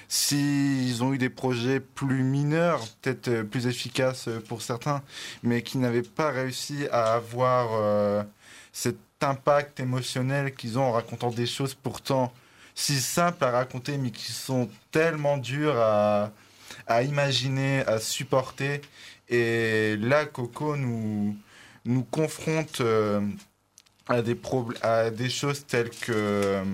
s'ils ont eu des projets plus mineurs, peut-être euh, plus efficaces pour certains, mais qui n'avaient pas réussi à avoir cet impact émotionnel qu'ils ont en racontant des choses pourtant si simples à raconter, mais qui sont tellement dures à, imaginer, à supporter. Et là, Coco nous, nous confronte à des, à des choses telles que euh,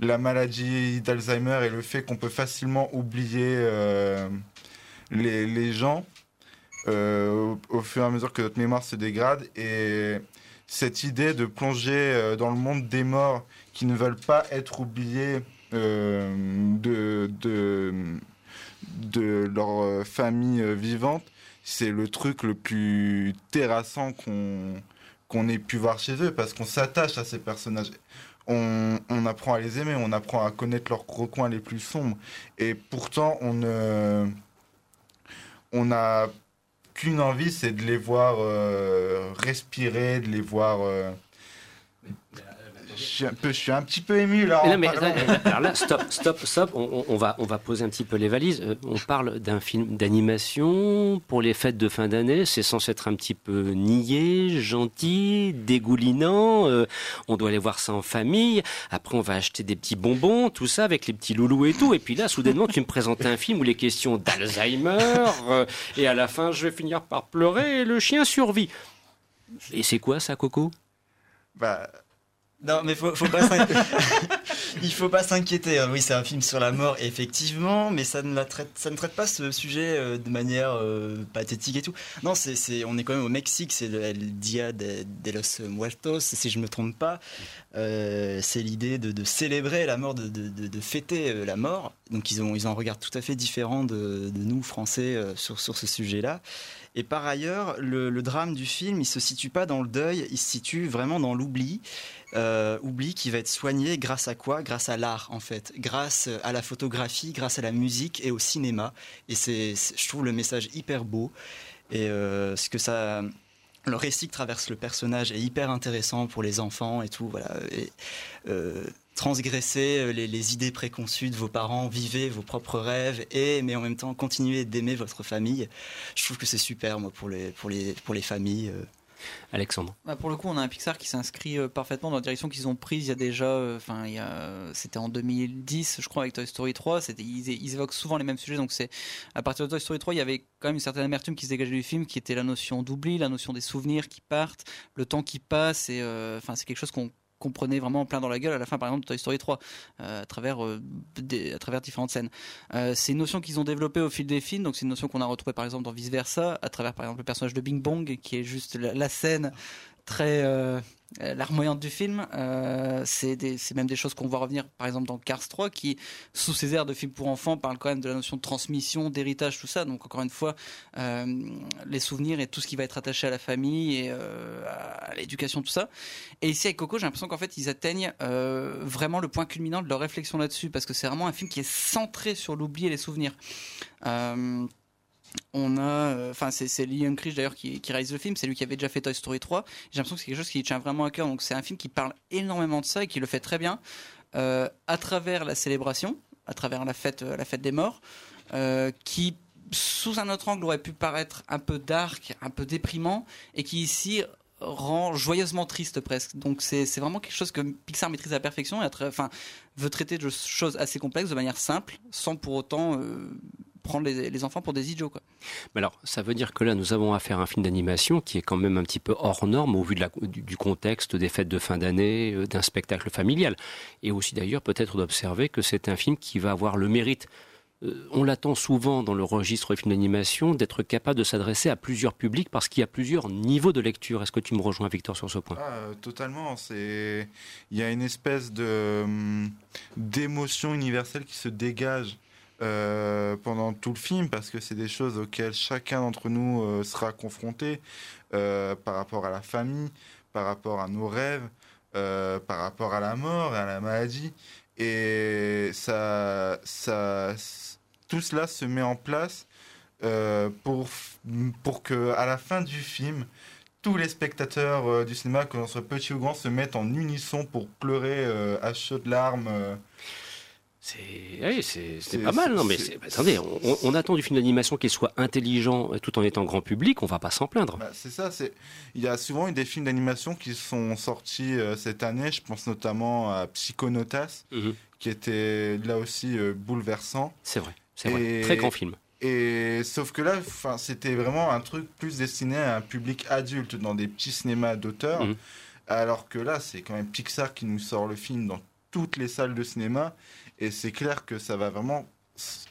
la maladie d'Alzheimer et le fait qu'on peut facilement oublier euh, les, gens euh, au, fur et à mesure que notre mémoire se dégrade. Et cette idée de plonger dans le monde des morts qui ne veulent pas être oubliés de, de, de leur famille vivante, c'est le truc le plus terrassant qu'on qu'on ait pu voir chez eux, parce qu'on s'attache à ces personnages. on, apprend à les aimer, on apprend à connaître leurs recoins les plus sombres. Et pourtant, on ne, on n'a qu'une envie, c'est de les voir euh, respirer, de les voir. Euh, je suis, un peu, je suis un petit peu ému là. Non, mais, alors là, stop, stop, stop. On, on, va, on va poser un petit peu les valises. Euh, on parle d'un film d'animation pour les fêtes de fin d'année. C'est censé être un petit peu niais, gentil, dégoulinant. Euh, on doit aller voir ça en famille. Après, on va acheter des petits bonbons, tout ça avec les petits loulous et tout. Et puis là, soudainement, tu me présentes un film où les questions d'Alzheimer. Euh, et à la fin, je vais finir par pleurer et le chien survit. Et c'est quoi ça, Coco? Bah non, mais faut, faut [laughs] il faut pas s'inquiéter. Hein. Oui, c'est un film sur la mort, effectivement, mais ça ne, traite, ça ne traite pas ce sujet euh, de manière euh, pathétique et tout. Non, c'est, on est quand même au Mexique, c'est le Dia de, los Muertos, si je me trompe pas. Euh, c'est l'idée de, célébrer la mort, de, de fêter la mort. Donc ils ont, ils ont un regard tout à fait différent de, nous, Français, sur, sur ce sujet-là. Et par ailleurs, le, le, drame du film, il se situe pas dans le deuil, il se situe vraiment dans l'oubli. Euh, oubli qui va être soigné grâce à quoi? Grâce à l'art en fait, grâce à la photographie, grâce à la musique et au cinéma. Et c'est, je trouve le message hyper beau. Et euh, ce que ça, le récit que traverse le personnage est hyper intéressant pour les enfants et tout. Voilà. Et, euh, transgresser les, les, idées préconçues de vos parents, vivez vos propres rêves et mais en même temps continuez d'aimer votre famille. Je trouve que c'est super moi pour les pour les pour les familles. Alexandre. Bah, pour le coup, on a un Pixar qui s'inscrit euh, parfaitement dans la direction qu'ils ont prise il y a déjà, euh, enfin, c'était en 2010, je crois, avec Toy Story 3. Ils, évoquent souvent les mêmes sujets, donc c'est à partir de Toy Story 3, il y avait quand même une certaine amertume qui se dégageait du film, qui était la notion d'oubli, la notion des souvenirs qui partent, le temps qui passe, et euh, enfin, c'est quelque chose qu'on comprenait vraiment plein dans la gueule à la fin par exemple de Toy Story 3 euh, à travers euh, à travers différentes scènes. Euh, c'est une notion qu'ils ont développée au fil des films donc c'est une notion qu'on a retrouvée par exemple dans Vice Versa à travers par exemple le personnage de Bing Bong qui est juste la scène très euh, larmoyante du film. Euh, c'est même des choses qu'on voit revenir, par exemple, dans Cars 3, qui, sous ses airs de film pour enfants, parle quand même de la notion de transmission, d'héritage, tout ça. Donc, encore une fois, euh, les souvenirs et tout ce qui va être attaché à la famille et à l'éducation, tout ça. Et ici, avec Coco, j'ai l'impression qu'en fait, ils atteignent vraiment le point culminant de leur réflexion là-dessus, parce que c'est vraiment un film qui est centré sur l'oubli et les souvenirs on a, euh, enfin c'est Lee Unkrich d'ailleurs qui, réalise le film, c'est lui qui avait déjà fait Toy Story 3. J'ai l'impression que c'est quelque chose qui tient vraiment à cœur. Donc c'est un film qui parle énormément de ça et qui le fait très bien euh, à travers la célébration, à travers la fête, euh, la fête des morts, qui sous un autre angle aurait pu paraître un peu dark, un peu déprimant, et qui ici rend joyeusement triste presque. Donc c'est vraiment quelque chose que Pixar maîtrise à la perfection et enfin, veut traiter de choses assez complexes de manière simple, sans pour autant prendre les, enfants pour des idiots. Quoi. Mais alors, ça veut dire que là, nous avons affaire à un film d'animation qui est quand même un petit peu hors norme au vu de la, du, contexte des fêtes de fin d'année, euh, d'un spectacle familial. Et aussi d'ailleurs, peut-être d'observer que c'est un film qui va avoir le mérite euh, on l'attend souvent dans le registre des films d'animation d'être capable de s'adresser à plusieurs publics parce qu'il y a plusieurs niveaux de lecture. Est-ce que tu me rejoins, Victor, sur ce point? Ah, euh, Totalement. C'est il y a une espèce de hum, d'émotion universelle qui se dégage euh, pendant tout le film parce que c'est des choses auxquelles chacun d'entre nous euh, sera confronté euh, par rapport à la famille, par rapport à nos rêves, par rapport à la mort et à la maladie. Et ça, ça, tout cela se met en place pour, pour que à la fin du film, tous les spectateurs du cinéma, que l'on soit petit ou grand, se mettent en unisson pour pleurer à chaudes larmes c'est pas mal. Non, mais attendez, on, attend du film d'animation qu'il soit intelligent tout en étant grand public. On va pas s'en plaindre. Bah, c'est ça. C'est il y a souvent eu des films d'animation qui sont sortis euh, cette année. Je pense notamment à Psychonautas, mhm. qui était là aussi euh, bouleversant. C'est vrai. C'est vrai. Très grand film. Et sauf que là, c'était vraiment un truc plus destiné à un public adulte dans des petits cinémas d'auteur. Mhm. Alors que là, c'est quand même Pixar qui nous sort le film dans toutes les salles de cinéma. Et c'est clair que ça va vraiment.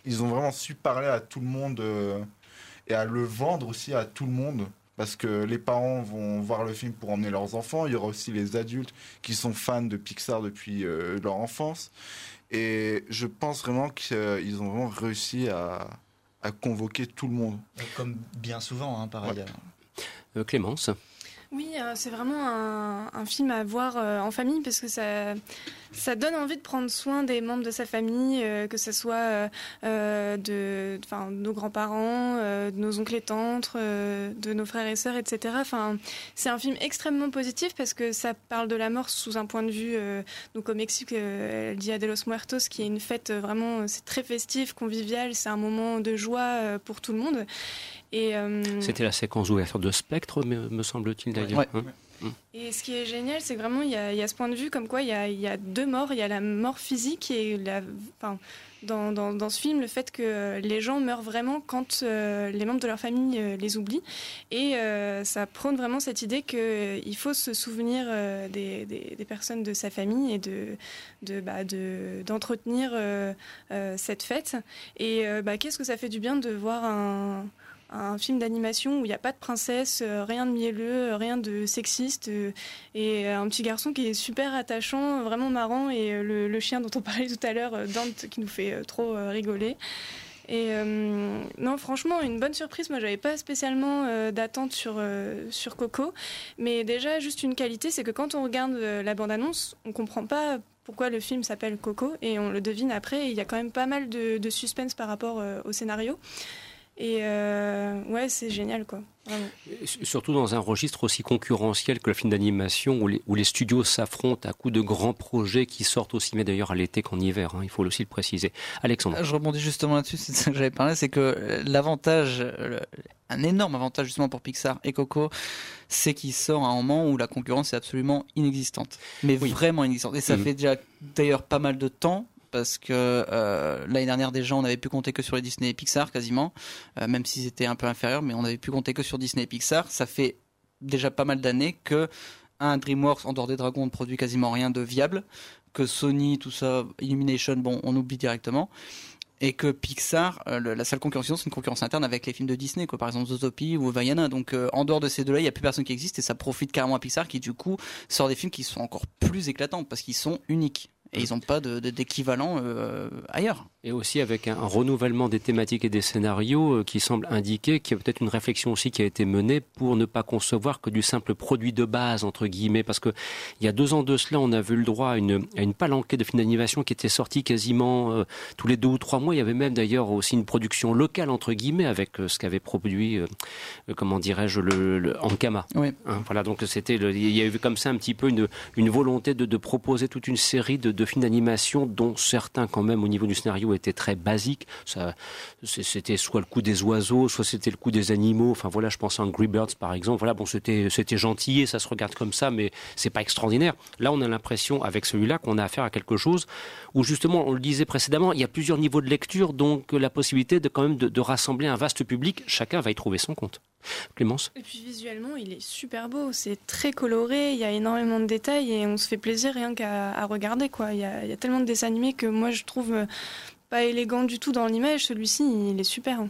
Ils ont vraiment su parler à tout le monde euh, et à le vendre aussi à tout le monde. Parce que les parents vont voir le film pour emmener leurs enfants. Il y aura aussi les adultes qui sont fans de Pixar depuis euh, leur enfance. Et je pense vraiment qu'ils ont vraiment réussi à, à, convoquer tout le monde. Comme bien souvent, hein, par ailleurs. Euh, Clémence? Oui, euh, c'est vraiment un, film à voir euh, en famille parce que ça, ça donne envie de prendre soin des membres de sa famille, euh, que ce soit de, nos grands-parents, de nos oncles et tantes, de nos frères et sœurs, etc. Enfin, c'est un film extrêmement positif parce que ça parle de la mort sous un point de vue, donc au Mexique, El Dia de los Muertos, qui est une fête vraiment, c'est très festif, convivial, c'est un moment de joie pour tout le monde. Euh, C'était la séquence d'ouverture de Spectre, me, semble-t-il d'ailleurs. Hein. Et ce qui est génial, c'est vraiment, il y, a, ce point de vue comme quoi il y a, deux morts. Il y a la mort physique et enfin, dans, dans, ce film, le fait que les gens meurent vraiment quand euh, les membres de leur famille euh, les oublient. Et ça prône vraiment cette idée qu'il faut se souvenir des, des, personnes de sa famille et de, de, bah, d'entretenir cette fête. Et bah, qu'est-ce que ça fait du bien de voir un un film d'animation où il n'y a pas de princesse, euh, rien de mielleux, euh, rien de sexiste, euh, et un petit garçon qui est super attachant, vraiment marrant, et le, chien dont on [laughs] parlait tout à l'heure, Dante, qui nous fait trop rigoler. Et non, franchement, une bonne surprise. Moi, j'avais pas spécialement d'attente sur, sur Coco, mais déjà, juste une qualité, c'est que quand on regarde la bande-annonce, on comprend pas pourquoi le film s'appelle Coco, et on le devine après. Il y a quand même pas mal de, de suspense par rapport au scénario. Et euh, ouais, c'est génial, quoi. Surtout dans un registre aussi concurrentiel que le film d'animation, où les, où les studios s'affrontent à coups de grands projets qui sortent aussi, mais d'ailleurs à l'été qu'en hiver, hein, il faut aussi le préciser. Alexandre. Je rebondis justement là-dessus, c'est ça que j'avais parlé, c'est que l'avantage, un énorme avantage justement pour Pixar et Coco, c'est qu'il sort à un moment où la concurrence est absolument inexistante. Mais vraiment inexistante. Et ça mm. fait déjà d'ailleurs pas mal de temps parce que euh, l'année dernière déjà on avait pu compter que sur les Disney et Pixar quasiment, euh, même s'ils étaient un peu inférieurs, mais on avait pu compter que sur Disney et Pixar. Ça fait déjà pas mal d'années que un DreamWorks en dehors des dragons ne produit quasiment rien de viable, que Sony, tout ça, Illumination, bon, on oublie directement. Et que Pixar, euh, la seule concurrence, c'est une concurrence interne avec les films de Disney, quoi, par exemple Zootopie ou Vaiana. Donc en dehors de ces deux-là, il n'y a plus personne qui existe et ça profite carrément à Pixar qui du coup sort des films qui sont encore plus éclatants parce qu'ils sont uniques et ils n'ont pas d'équivalent euh, ailleurs. Et aussi avec un, renouvellement des thématiques et des scénarios euh, qui semble indiquer qu'il y a peut-être une réflexion aussi qui a été menée pour ne pas concevoir que du simple produit de base, entre guillemets, parce que il y a deux ans de cela, on a vu le droit à une, à une palanquée de films d'animation qui était sortie quasiment euh, tous les deux ou trois mois. Il y avait même d'ailleurs aussi une production locale, entre guillemets, avec ce qu'avait produit, comment dirais-je, le, le Ankama. Oui. Hein, voilà, donc c'était, il y a eu comme ça un petit peu une, une volonté de, de proposer toute une série de, de films d'animation dont certains quand même au niveau du scénario était très basique. c'était soit le coup des oiseaux, soit c'était le coup des animaux. Enfin voilà, je pense à Angry Birds par exemple. Voilà, bon, c'était, c'était gentil et ça se regarde comme ça, mais c'est pas extraordinaire. Là, on a l'impression avec celui-là qu'on a affaire à quelque chose où justement, on le disait précédemment, il y a plusieurs niveaux de lecture, donc la possibilité de quand même de, rassembler un vaste public. Chacun va y trouver son compte. Et puis visuellement, il est super beau, c'est très coloré, il y a énormément de détails et on se fait plaisir rien qu'à regarder. Quoi. Il, y a, il y a tellement de dessins animés que moi je trouve pas élégant du tout dans l'image. Celui-ci, il est super.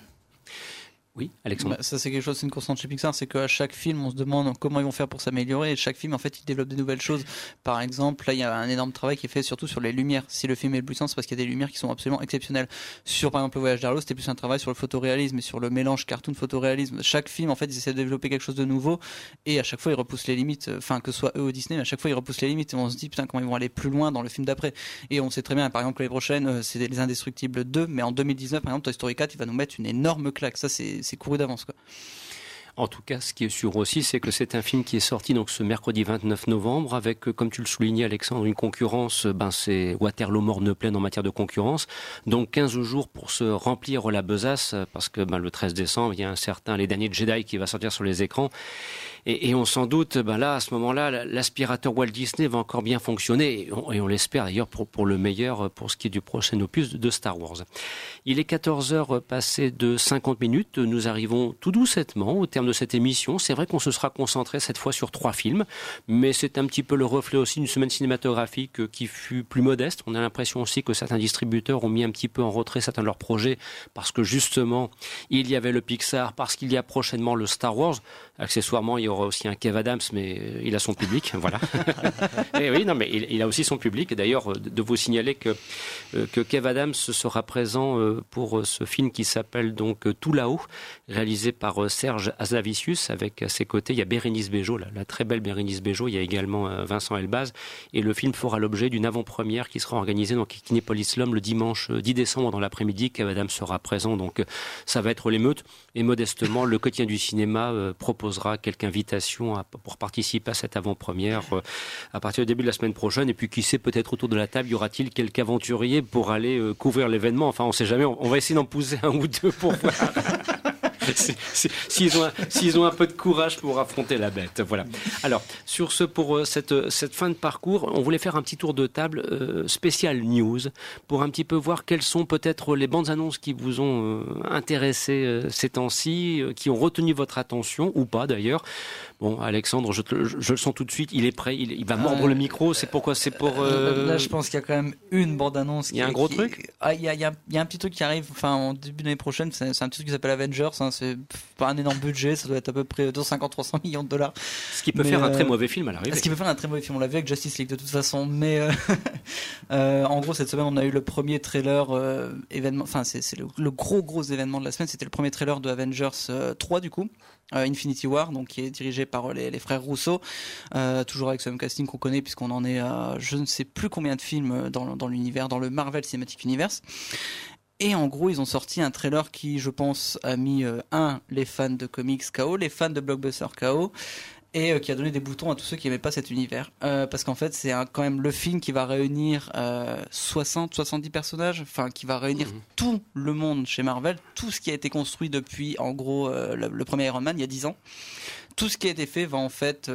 Oui, Alexandre. Bah, ça, c'est quelque chose, c'est une constante chez Pixar, c'est qu'à chaque film, on se demande comment ils vont faire pour s'améliorer. Et chaque film, en fait, ils développent des nouvelles choses. Par exemple, là, il y a un énorme travail qui est fait surtout sur les lumières. Si le film est plus c'est parce qu'il y a des lumières qui sont absolument exceptionnelles. Sur, par exemple, le voyage d'Arlo, c'était plus un travail sur le photoréalisme et sur le mélange cartoon-photoréalisme. Chaque film, en fait, ils essaient de développer quelque chose de nouveau. Et à chaque fois, ils repoussent les limites. Enfin, que ce soit eux ou Disney, à chaque fois, ils repoussent les limites. Et on se dit, putain, comment ils vont aller plus loin dans le film d'après. Et on sait très bien, par exemple, que les prochaines, euh, c'est Les Indestructibles 2. Mais en 2019, par exemple, Toy Story 4, il va nous mettre une énorme claque. Ça, c'est couru d'avance. En tout cas, ce qui est sûr aussi, c'est que c'est un film qui est sorti donc ce mercredi 29 novembre avec, euh, comme tu le soulignais Alexandre, une concurrence, euh, ben c'est Waterloo morne pleine en matière de concurrence. Donc 15 jours pour se remplir la besace euh, parce que ben, le 13 décembre, il y a un certain Les Derniers Jedi qui va sortir sur les écrans. Et, et on s'en doute, ben là, à ce moment-là, l'aspirateur Walt Disney va encore bien fonctionner et on, l'espère d'ailleurs pour, pour le meilleur pour ce qui est du prochain opus de Star Wars. Il est 14 heures passées de 50 minutes. Nous arrivons tout doucettement au terme de cette émission. C'est vrai qu'on se sera concentré cette fois sur trois films, mais c'est un petit peu le reflet aussi d'une semaine cinématographique qui fut plus modeste. On a l'impression aussi que certains distributeurs ont mis un petit peu en retrait certains de leurs projets parce que justement, il y avait le Pixar, parce qu'il y a prochainement le Star Wars. Accessoirement, il y aura aussi un Kev Adams, mais euh, il a son public, [laughs] voilà. [laughs] et oui, non, mais il, a aussi son public. Et d'ailleurs, de vous signaler que, que Kev Adams sera présent pour ce film qui s'appelle donc Tout là-haut, réalisé par Serge Azavicius. Avec à ses côtés, il y a Bérénice Bejo, la, très belle Bérénice Bejo. Il y a également Vincent Elbaz. Et le film fera l'objet d'une avant-première qui sera organisée dans Kinépolis Lom le dimanche 10 décembre dans l'après-midi. Kev Adams sera présent, donc ça va être l'émeute. Et modestement, le quotidien du cinéma proposera quelques invitations pour participer à cette avant-première euh, à partir du début de la semaine prochaine. Et puis, qui sait, peut-être autour de la table, y aura-t-il quelques aventuriers pour aller euh, couvrir l'événement Enfin, on ne sait jamais. On va essayer d'en pousser un ou deux pour voir. [laughs] [laughs] S'ils ont, ont, un peu de courage pour affronter la bête. Voilà. Alors, sur ce, pour euh, cette, cette fin de parcours, on voulait faire un petit tour de table euh, spécial news pour un petit peu voir quelles sont peut-être les bandes annonces qui vous ont euh, intéressé ces temps-ci, qui ont retenu votre attention ou pas d'ailleurs. Bon, Alexandre, je, je, le sens tout de suite, il est prêt, il, va mordre le micro. C'est pourquoi C'est pour. Là, je pense qu'il y a quand même une bande-annonce. Il y a un gros truc ah, il, y a, y, a, un petit truc qui arrive enfin, en début d'année prochaine. C'est un petit truc qui s'appelle Avengers. Hein, c'est pas un énorme budget, ça doit être à peu près 250-300 millions de dollars. Ce qui peut faire un très euh, mauvais film à l'arrivée. Ce qui peut faire un très mauvais film, on l'a vu avec Justice League de toute façon. Mais euh, [laughs] euh, en gros, cette semaine, on a eu le premier trailer événement, enfin, c'est le, gros gros événement de la semaine. C'était le premier trailer de Avengers 3 du coup. Infinity War, donc qui est dirigé par les, frères Rousseau, toujours avec ce même casting qu'on connaît puisqu'on en est à je ne sais plus combien de films dans, dans l'univers, dans le Marvel Cinematic Universe. Et en gros, ils ont sorti un trailer qui, je pense, a mis euh, un les fans de comics KO, les fans de blockbuster KO, et euh, qui a donné des boutons à tous ceux qui n'aimaient pas cet univers. Euh, parce qu'en fait, c'est quand même le film qui va réunir 60, 70 personnages, enfin, qui va réunir mhm. tout le monde chez Marvel, tout ce qui a été construit depuis, en gros, le, premier Iron Man, il y a 10 ans. Tout ce qui a été fait va en fait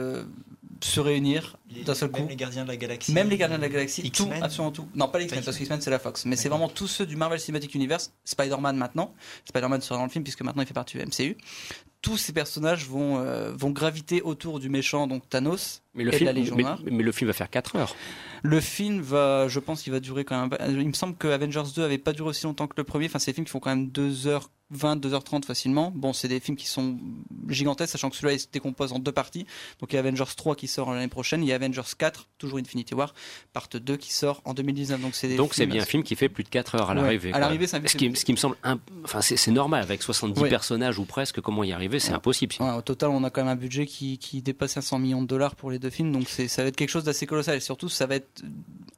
se réunir d'un seul coup. Même les gardiens de la galaxie. Même les gardiens de la galaxie. Tout, absolument tout. Non, pas les X-Men, parce que X-Men c'est la Fox. Mais c'est vraiment tous ceux du Marvel Cinematic Universe. Spider-Man maintenant. Spider-Man sera dans le film puisque maintenant il fait partie du MCU. Tous ces personnages vont, euh, vont graviter autour du méchant, donc Thanos, mais le, film, mais, le film va faire 4 heures. Le film va, je pense qu'il va durer quand même. Il me semble que Avengers 2 avait pas duré aussi longtemps que le premier. Enfin, c'est des films qui font quand même 2h20, 2h30 facilement. Bon, c'est des films qui sont gigantesques, sachant que celui-là se décompose en deux parties. Donc il y a Avengers 3 qui sort l'année prochaine, il y a Avengers 4, toujours Infinity War, part 2 qui sort en 2019. Donc c'est Donc c'est bien un film qui fait plus de 4 heures à l'arrivée. À l'arrivée, c'est ce, qui, ce qui me semble. Enfin, c'est normal, avec 70 personnages ou presque, comment y arriver, c'est impossible. au total, on a quand même un budget qui, qui dépasse 500 millions de dollars pour les deux films. Donc c'est ça va être quelque chose d'assez colossal. Et surtout, ça va être,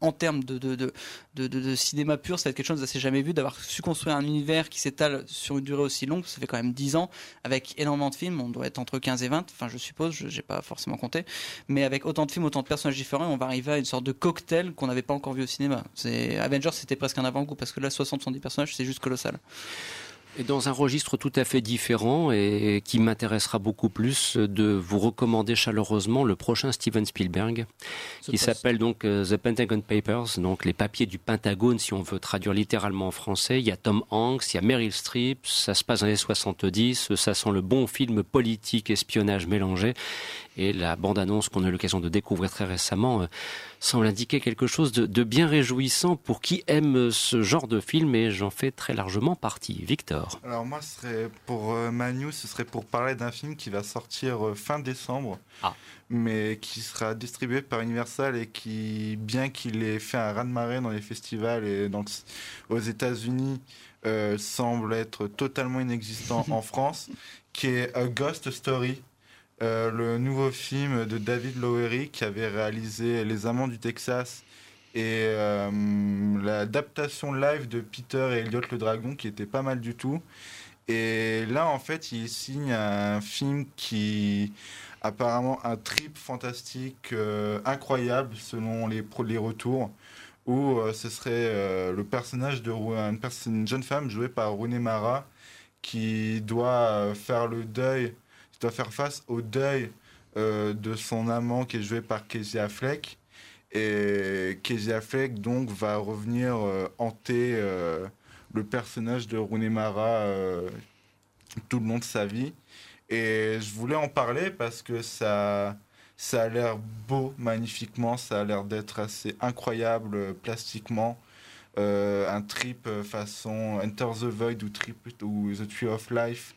en termes de, de, de, de, cinéma pur, ça va être quelque chose d'assez jamais vu, d'avoir su construire un univers qui s'étale sur une durée aussi longue. Ça fait quand même 10 ans, avec énormément de films. On doit être entre 15 et 20, enfin, je suppose, je n'ai pas forcément compté. Mais avec autant de films, autant de personnages différents, on va arriver à une sorte de cocktail qu'on n'avait pas encore vu au cinéma. Avengers, c'était presque un avant-goût, parce que là, 60-70 personnages, c'est juste colossal. Et dans un registre tout à fait différent et qui m'intéressera beaucoup plus de vous recommander chaleureusement le prochain Steven Spielberg, qui s'appelle donc euh, The Pentagon Papers, donc les papiers du Pentagone si on veut traduire littéralement en français. Il y a Tom Hanks, il y a Meryl Streep, ça se passe dans les 70, ça sent le bon film politique, espionnage mélangé. Et la bande-annonce qu'on a eu l'occasion de découvrir très récemment euh, semble indiquer quelque chose de, bien réjouissant pour qui aime ce genre de film et j'en fais très largement partie. Victor. Alors moi, ce serait pour euh, Manu, ce serait pour parler d'un film qui va sortir euh, fin décembre, ah. mais qui sera distribué par Universal et qui, bien qu'il ait fait un raz-de-marée dans les festivals et dans aux États-Unis, euh, semble être totalement inexistant [laughs] en France, qui est A Ghost Story euh, le nouveau film de David Lowery qui avait réalisé Les Amants du Texas et euh, l'adaptation live de Peter et Elliot le Dragon qui était pas mal du tout. Et là, en fait, il signe un film qui apparemment un trip fantastique euh, incroyable selon les, les retours où ce serait le personnage de une, une, jeune femme jouée par Rooney Mara qui doit faire le deuil doit faire face au deuil euh, de son amant qui est joué par Casey Affleck. Et Casey Affleck donc va revenir euh, hanter euh, le personnage de Rooney Mara tout le long de sa vie. Et je voulais en parler parce que ça, ça a l'air beau magnifiquement, ça a l'air d'être assez incroyable plastiquement. un trip façon Enter the Void ou, trip, ou The Tree of Life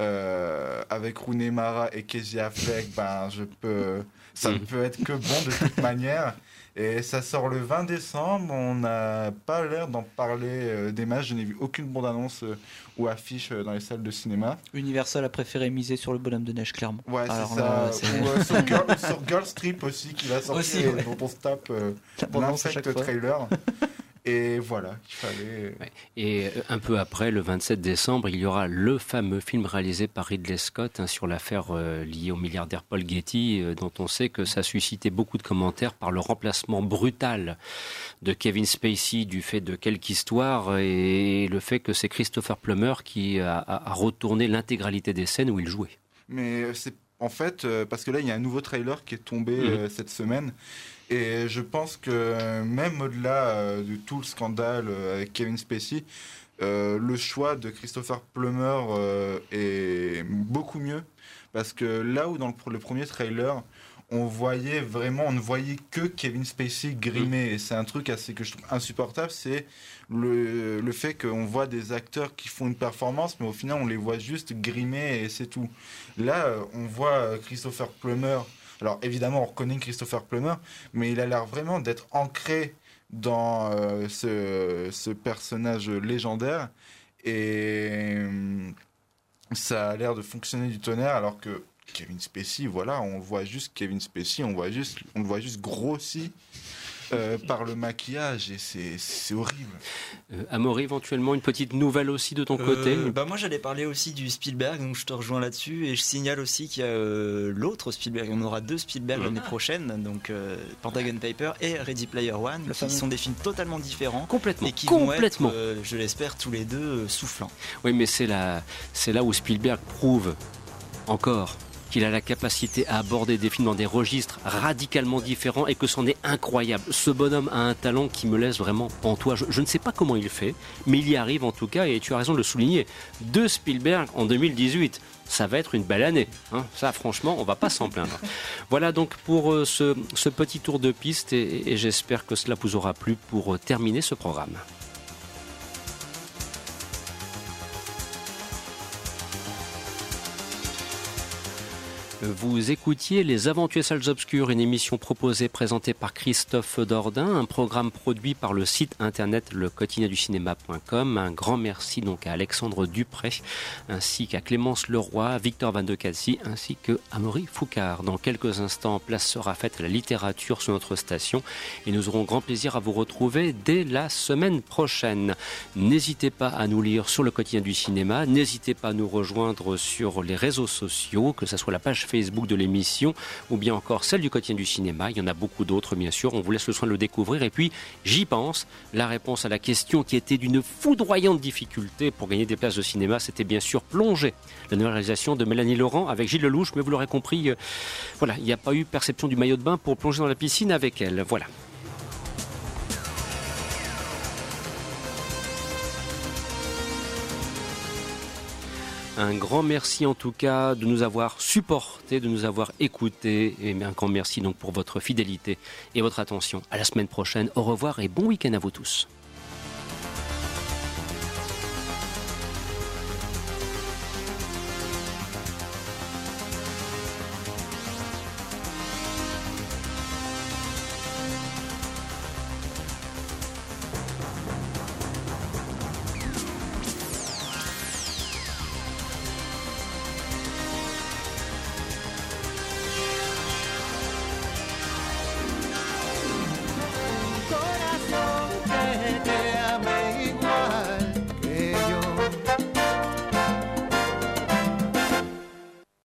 euh, avec Rooney Mara et Casey Affleck, ben, je peux, ça ne peut être que bon de toute manière. Et ça sort le 20 décembre. On n'a pas l'air d'en parler euh, des matchs. Je n'ai vu aucune bande-annonce euh, ou affiche euh, dans les salles de cinéma. Universal a préféré miser sur le bonhomme de neige, clairement. Ouais, c'est ça. Ou, euh, sur, Girl, sur Girl Strip aussi, qui va [laughs] sortir, Aussi, et ouais. dont on se tape euh, l'insect chaque fois. trailer. Et voilà, il fallait. Et euh, un peu après, le 27 décembre, il y aura le fameux film réalisé par Ridley Scott hein, sur l'affaire euh, liée au milliardaire Paul Getty, euh, dont on sait que ça a suscité beaucoup de commentaires par le remplacement brutal de Kevin Spacey du fait de quelques histoires et le fait que c'est Christopher Plummer qui a, a- a retourné l'intégralité des scènes où il jouait. Mais euh, c'est en fait euh, parce que là il y a un nouveau trailer qui est tombé Mhm. euh, cette semaine et je pense que même au-delà euh, de tout le scandale euh, avec Kevin Spacey, euh, le choix de Christopher Plummer euh, est beaucoup mieux parce que là où dans le, pr- le premier trailer on voyait vraiment, on ne voyait que Kevin Spacey grimé. Et c'est un truc assez que je trouve insupportable, c'est le, le fait qu'on voit des acteurs qui font une performance, mais au final on les voit juste grimer et c'est tout. Là, on voit Christopher Plummer. Alors évidemment, on reconnaît Christopher Plummer, mais il a l'air vraiment d'être ancré dans euh, ce, ce personnage légendaire. Et euh, ça a l'air de fonctionner du tonnerre, alors que Kevin Spacey, voilà, on voit juste Kevin Spacey, on voit juste, on le voit juste grossi euh, par le maquillage et c'est horrible. Euh, Amaury, éventuellement, une petite nouvelle aussi de ton côté Euh, bah moi j'allais parler aussi du Spielberg, donc je te rejoins là-dessus et je signale aussi qu'il y a euh, l'autre Spielberg, on aura deux Spielberg l'année prochaine, donc euh, Pentagon Paper et Ready Player One, qui fameux. sont des films totalement différents Complètement, et qui complètement. vont être, euh, je l'espère, tous les deux euh, soufflants. Oui, mais c'est là, c'est là où Spielberg prouve encore qu'il a la capacité à aborder des films dans des registres radicalement différents et que c'en est incroyable. Ce bonhomme a un talent qui me laisse vraiment pantois. Je, je ne sais pas comment il fait, mais il y arrive en tout cas et tu as raison de le souligner. Deux Spielberg en 2018. Ça va être une belle année. hein. Ça, franchement, on va pas s'en plaindre. [laughs] Voilà donc pour euh, ce, ce petit tour de piste et, et j'espère que cela vous aura plu pour euh, terminer ce programme. Vous écoutiez Les Aventures Salles Obscures, une émission proposée, présentée par Christophe Dordain, un programme produit par le site internet le du cinéma.com. Un grand merci donc à Alexandre Dupré, ainsi qu'à Clémence Leroy, Victor Van de Cassi, ainsi que Amaury Foucard. Dans quelques instants, place sera faite à la littérature sur notre station et nous aurons grand plaisir à vous retrouver dès la semaine prochaine. N'hésitez pas à nous lire sur le quotidien du cinéma, n'hésitez pas à nous rejoindre sur les réseaux sociaux, que ce soit la page Facebook de l'émission ou bien encore celle du quotidien du cinéma. Il y en a beaucoup d'autres, bien sûr. On vous laisse le soin de le découvrir. Et puis, j'y pense. La réponse à la question qui était d'une foudroyante difficulté pour gagner des places de cinéma, c'était bien sûr plonger. La nouvelle réalisation de Mélanie Laurent avec Gilles Lelouch. Mais vous l'aurez compris, euh, voilà, il n'y a pas eu perception du maillot de bain pour plonger dans la piscine avec elle. Voilà. Un grand merci en tout cas de nous avoir supportés, de nous avoir écoutés. Et un grand merci donc pour votre fidélité et votre attention. À la semaine prochaine. Au revoir et bon week-end à vous tous.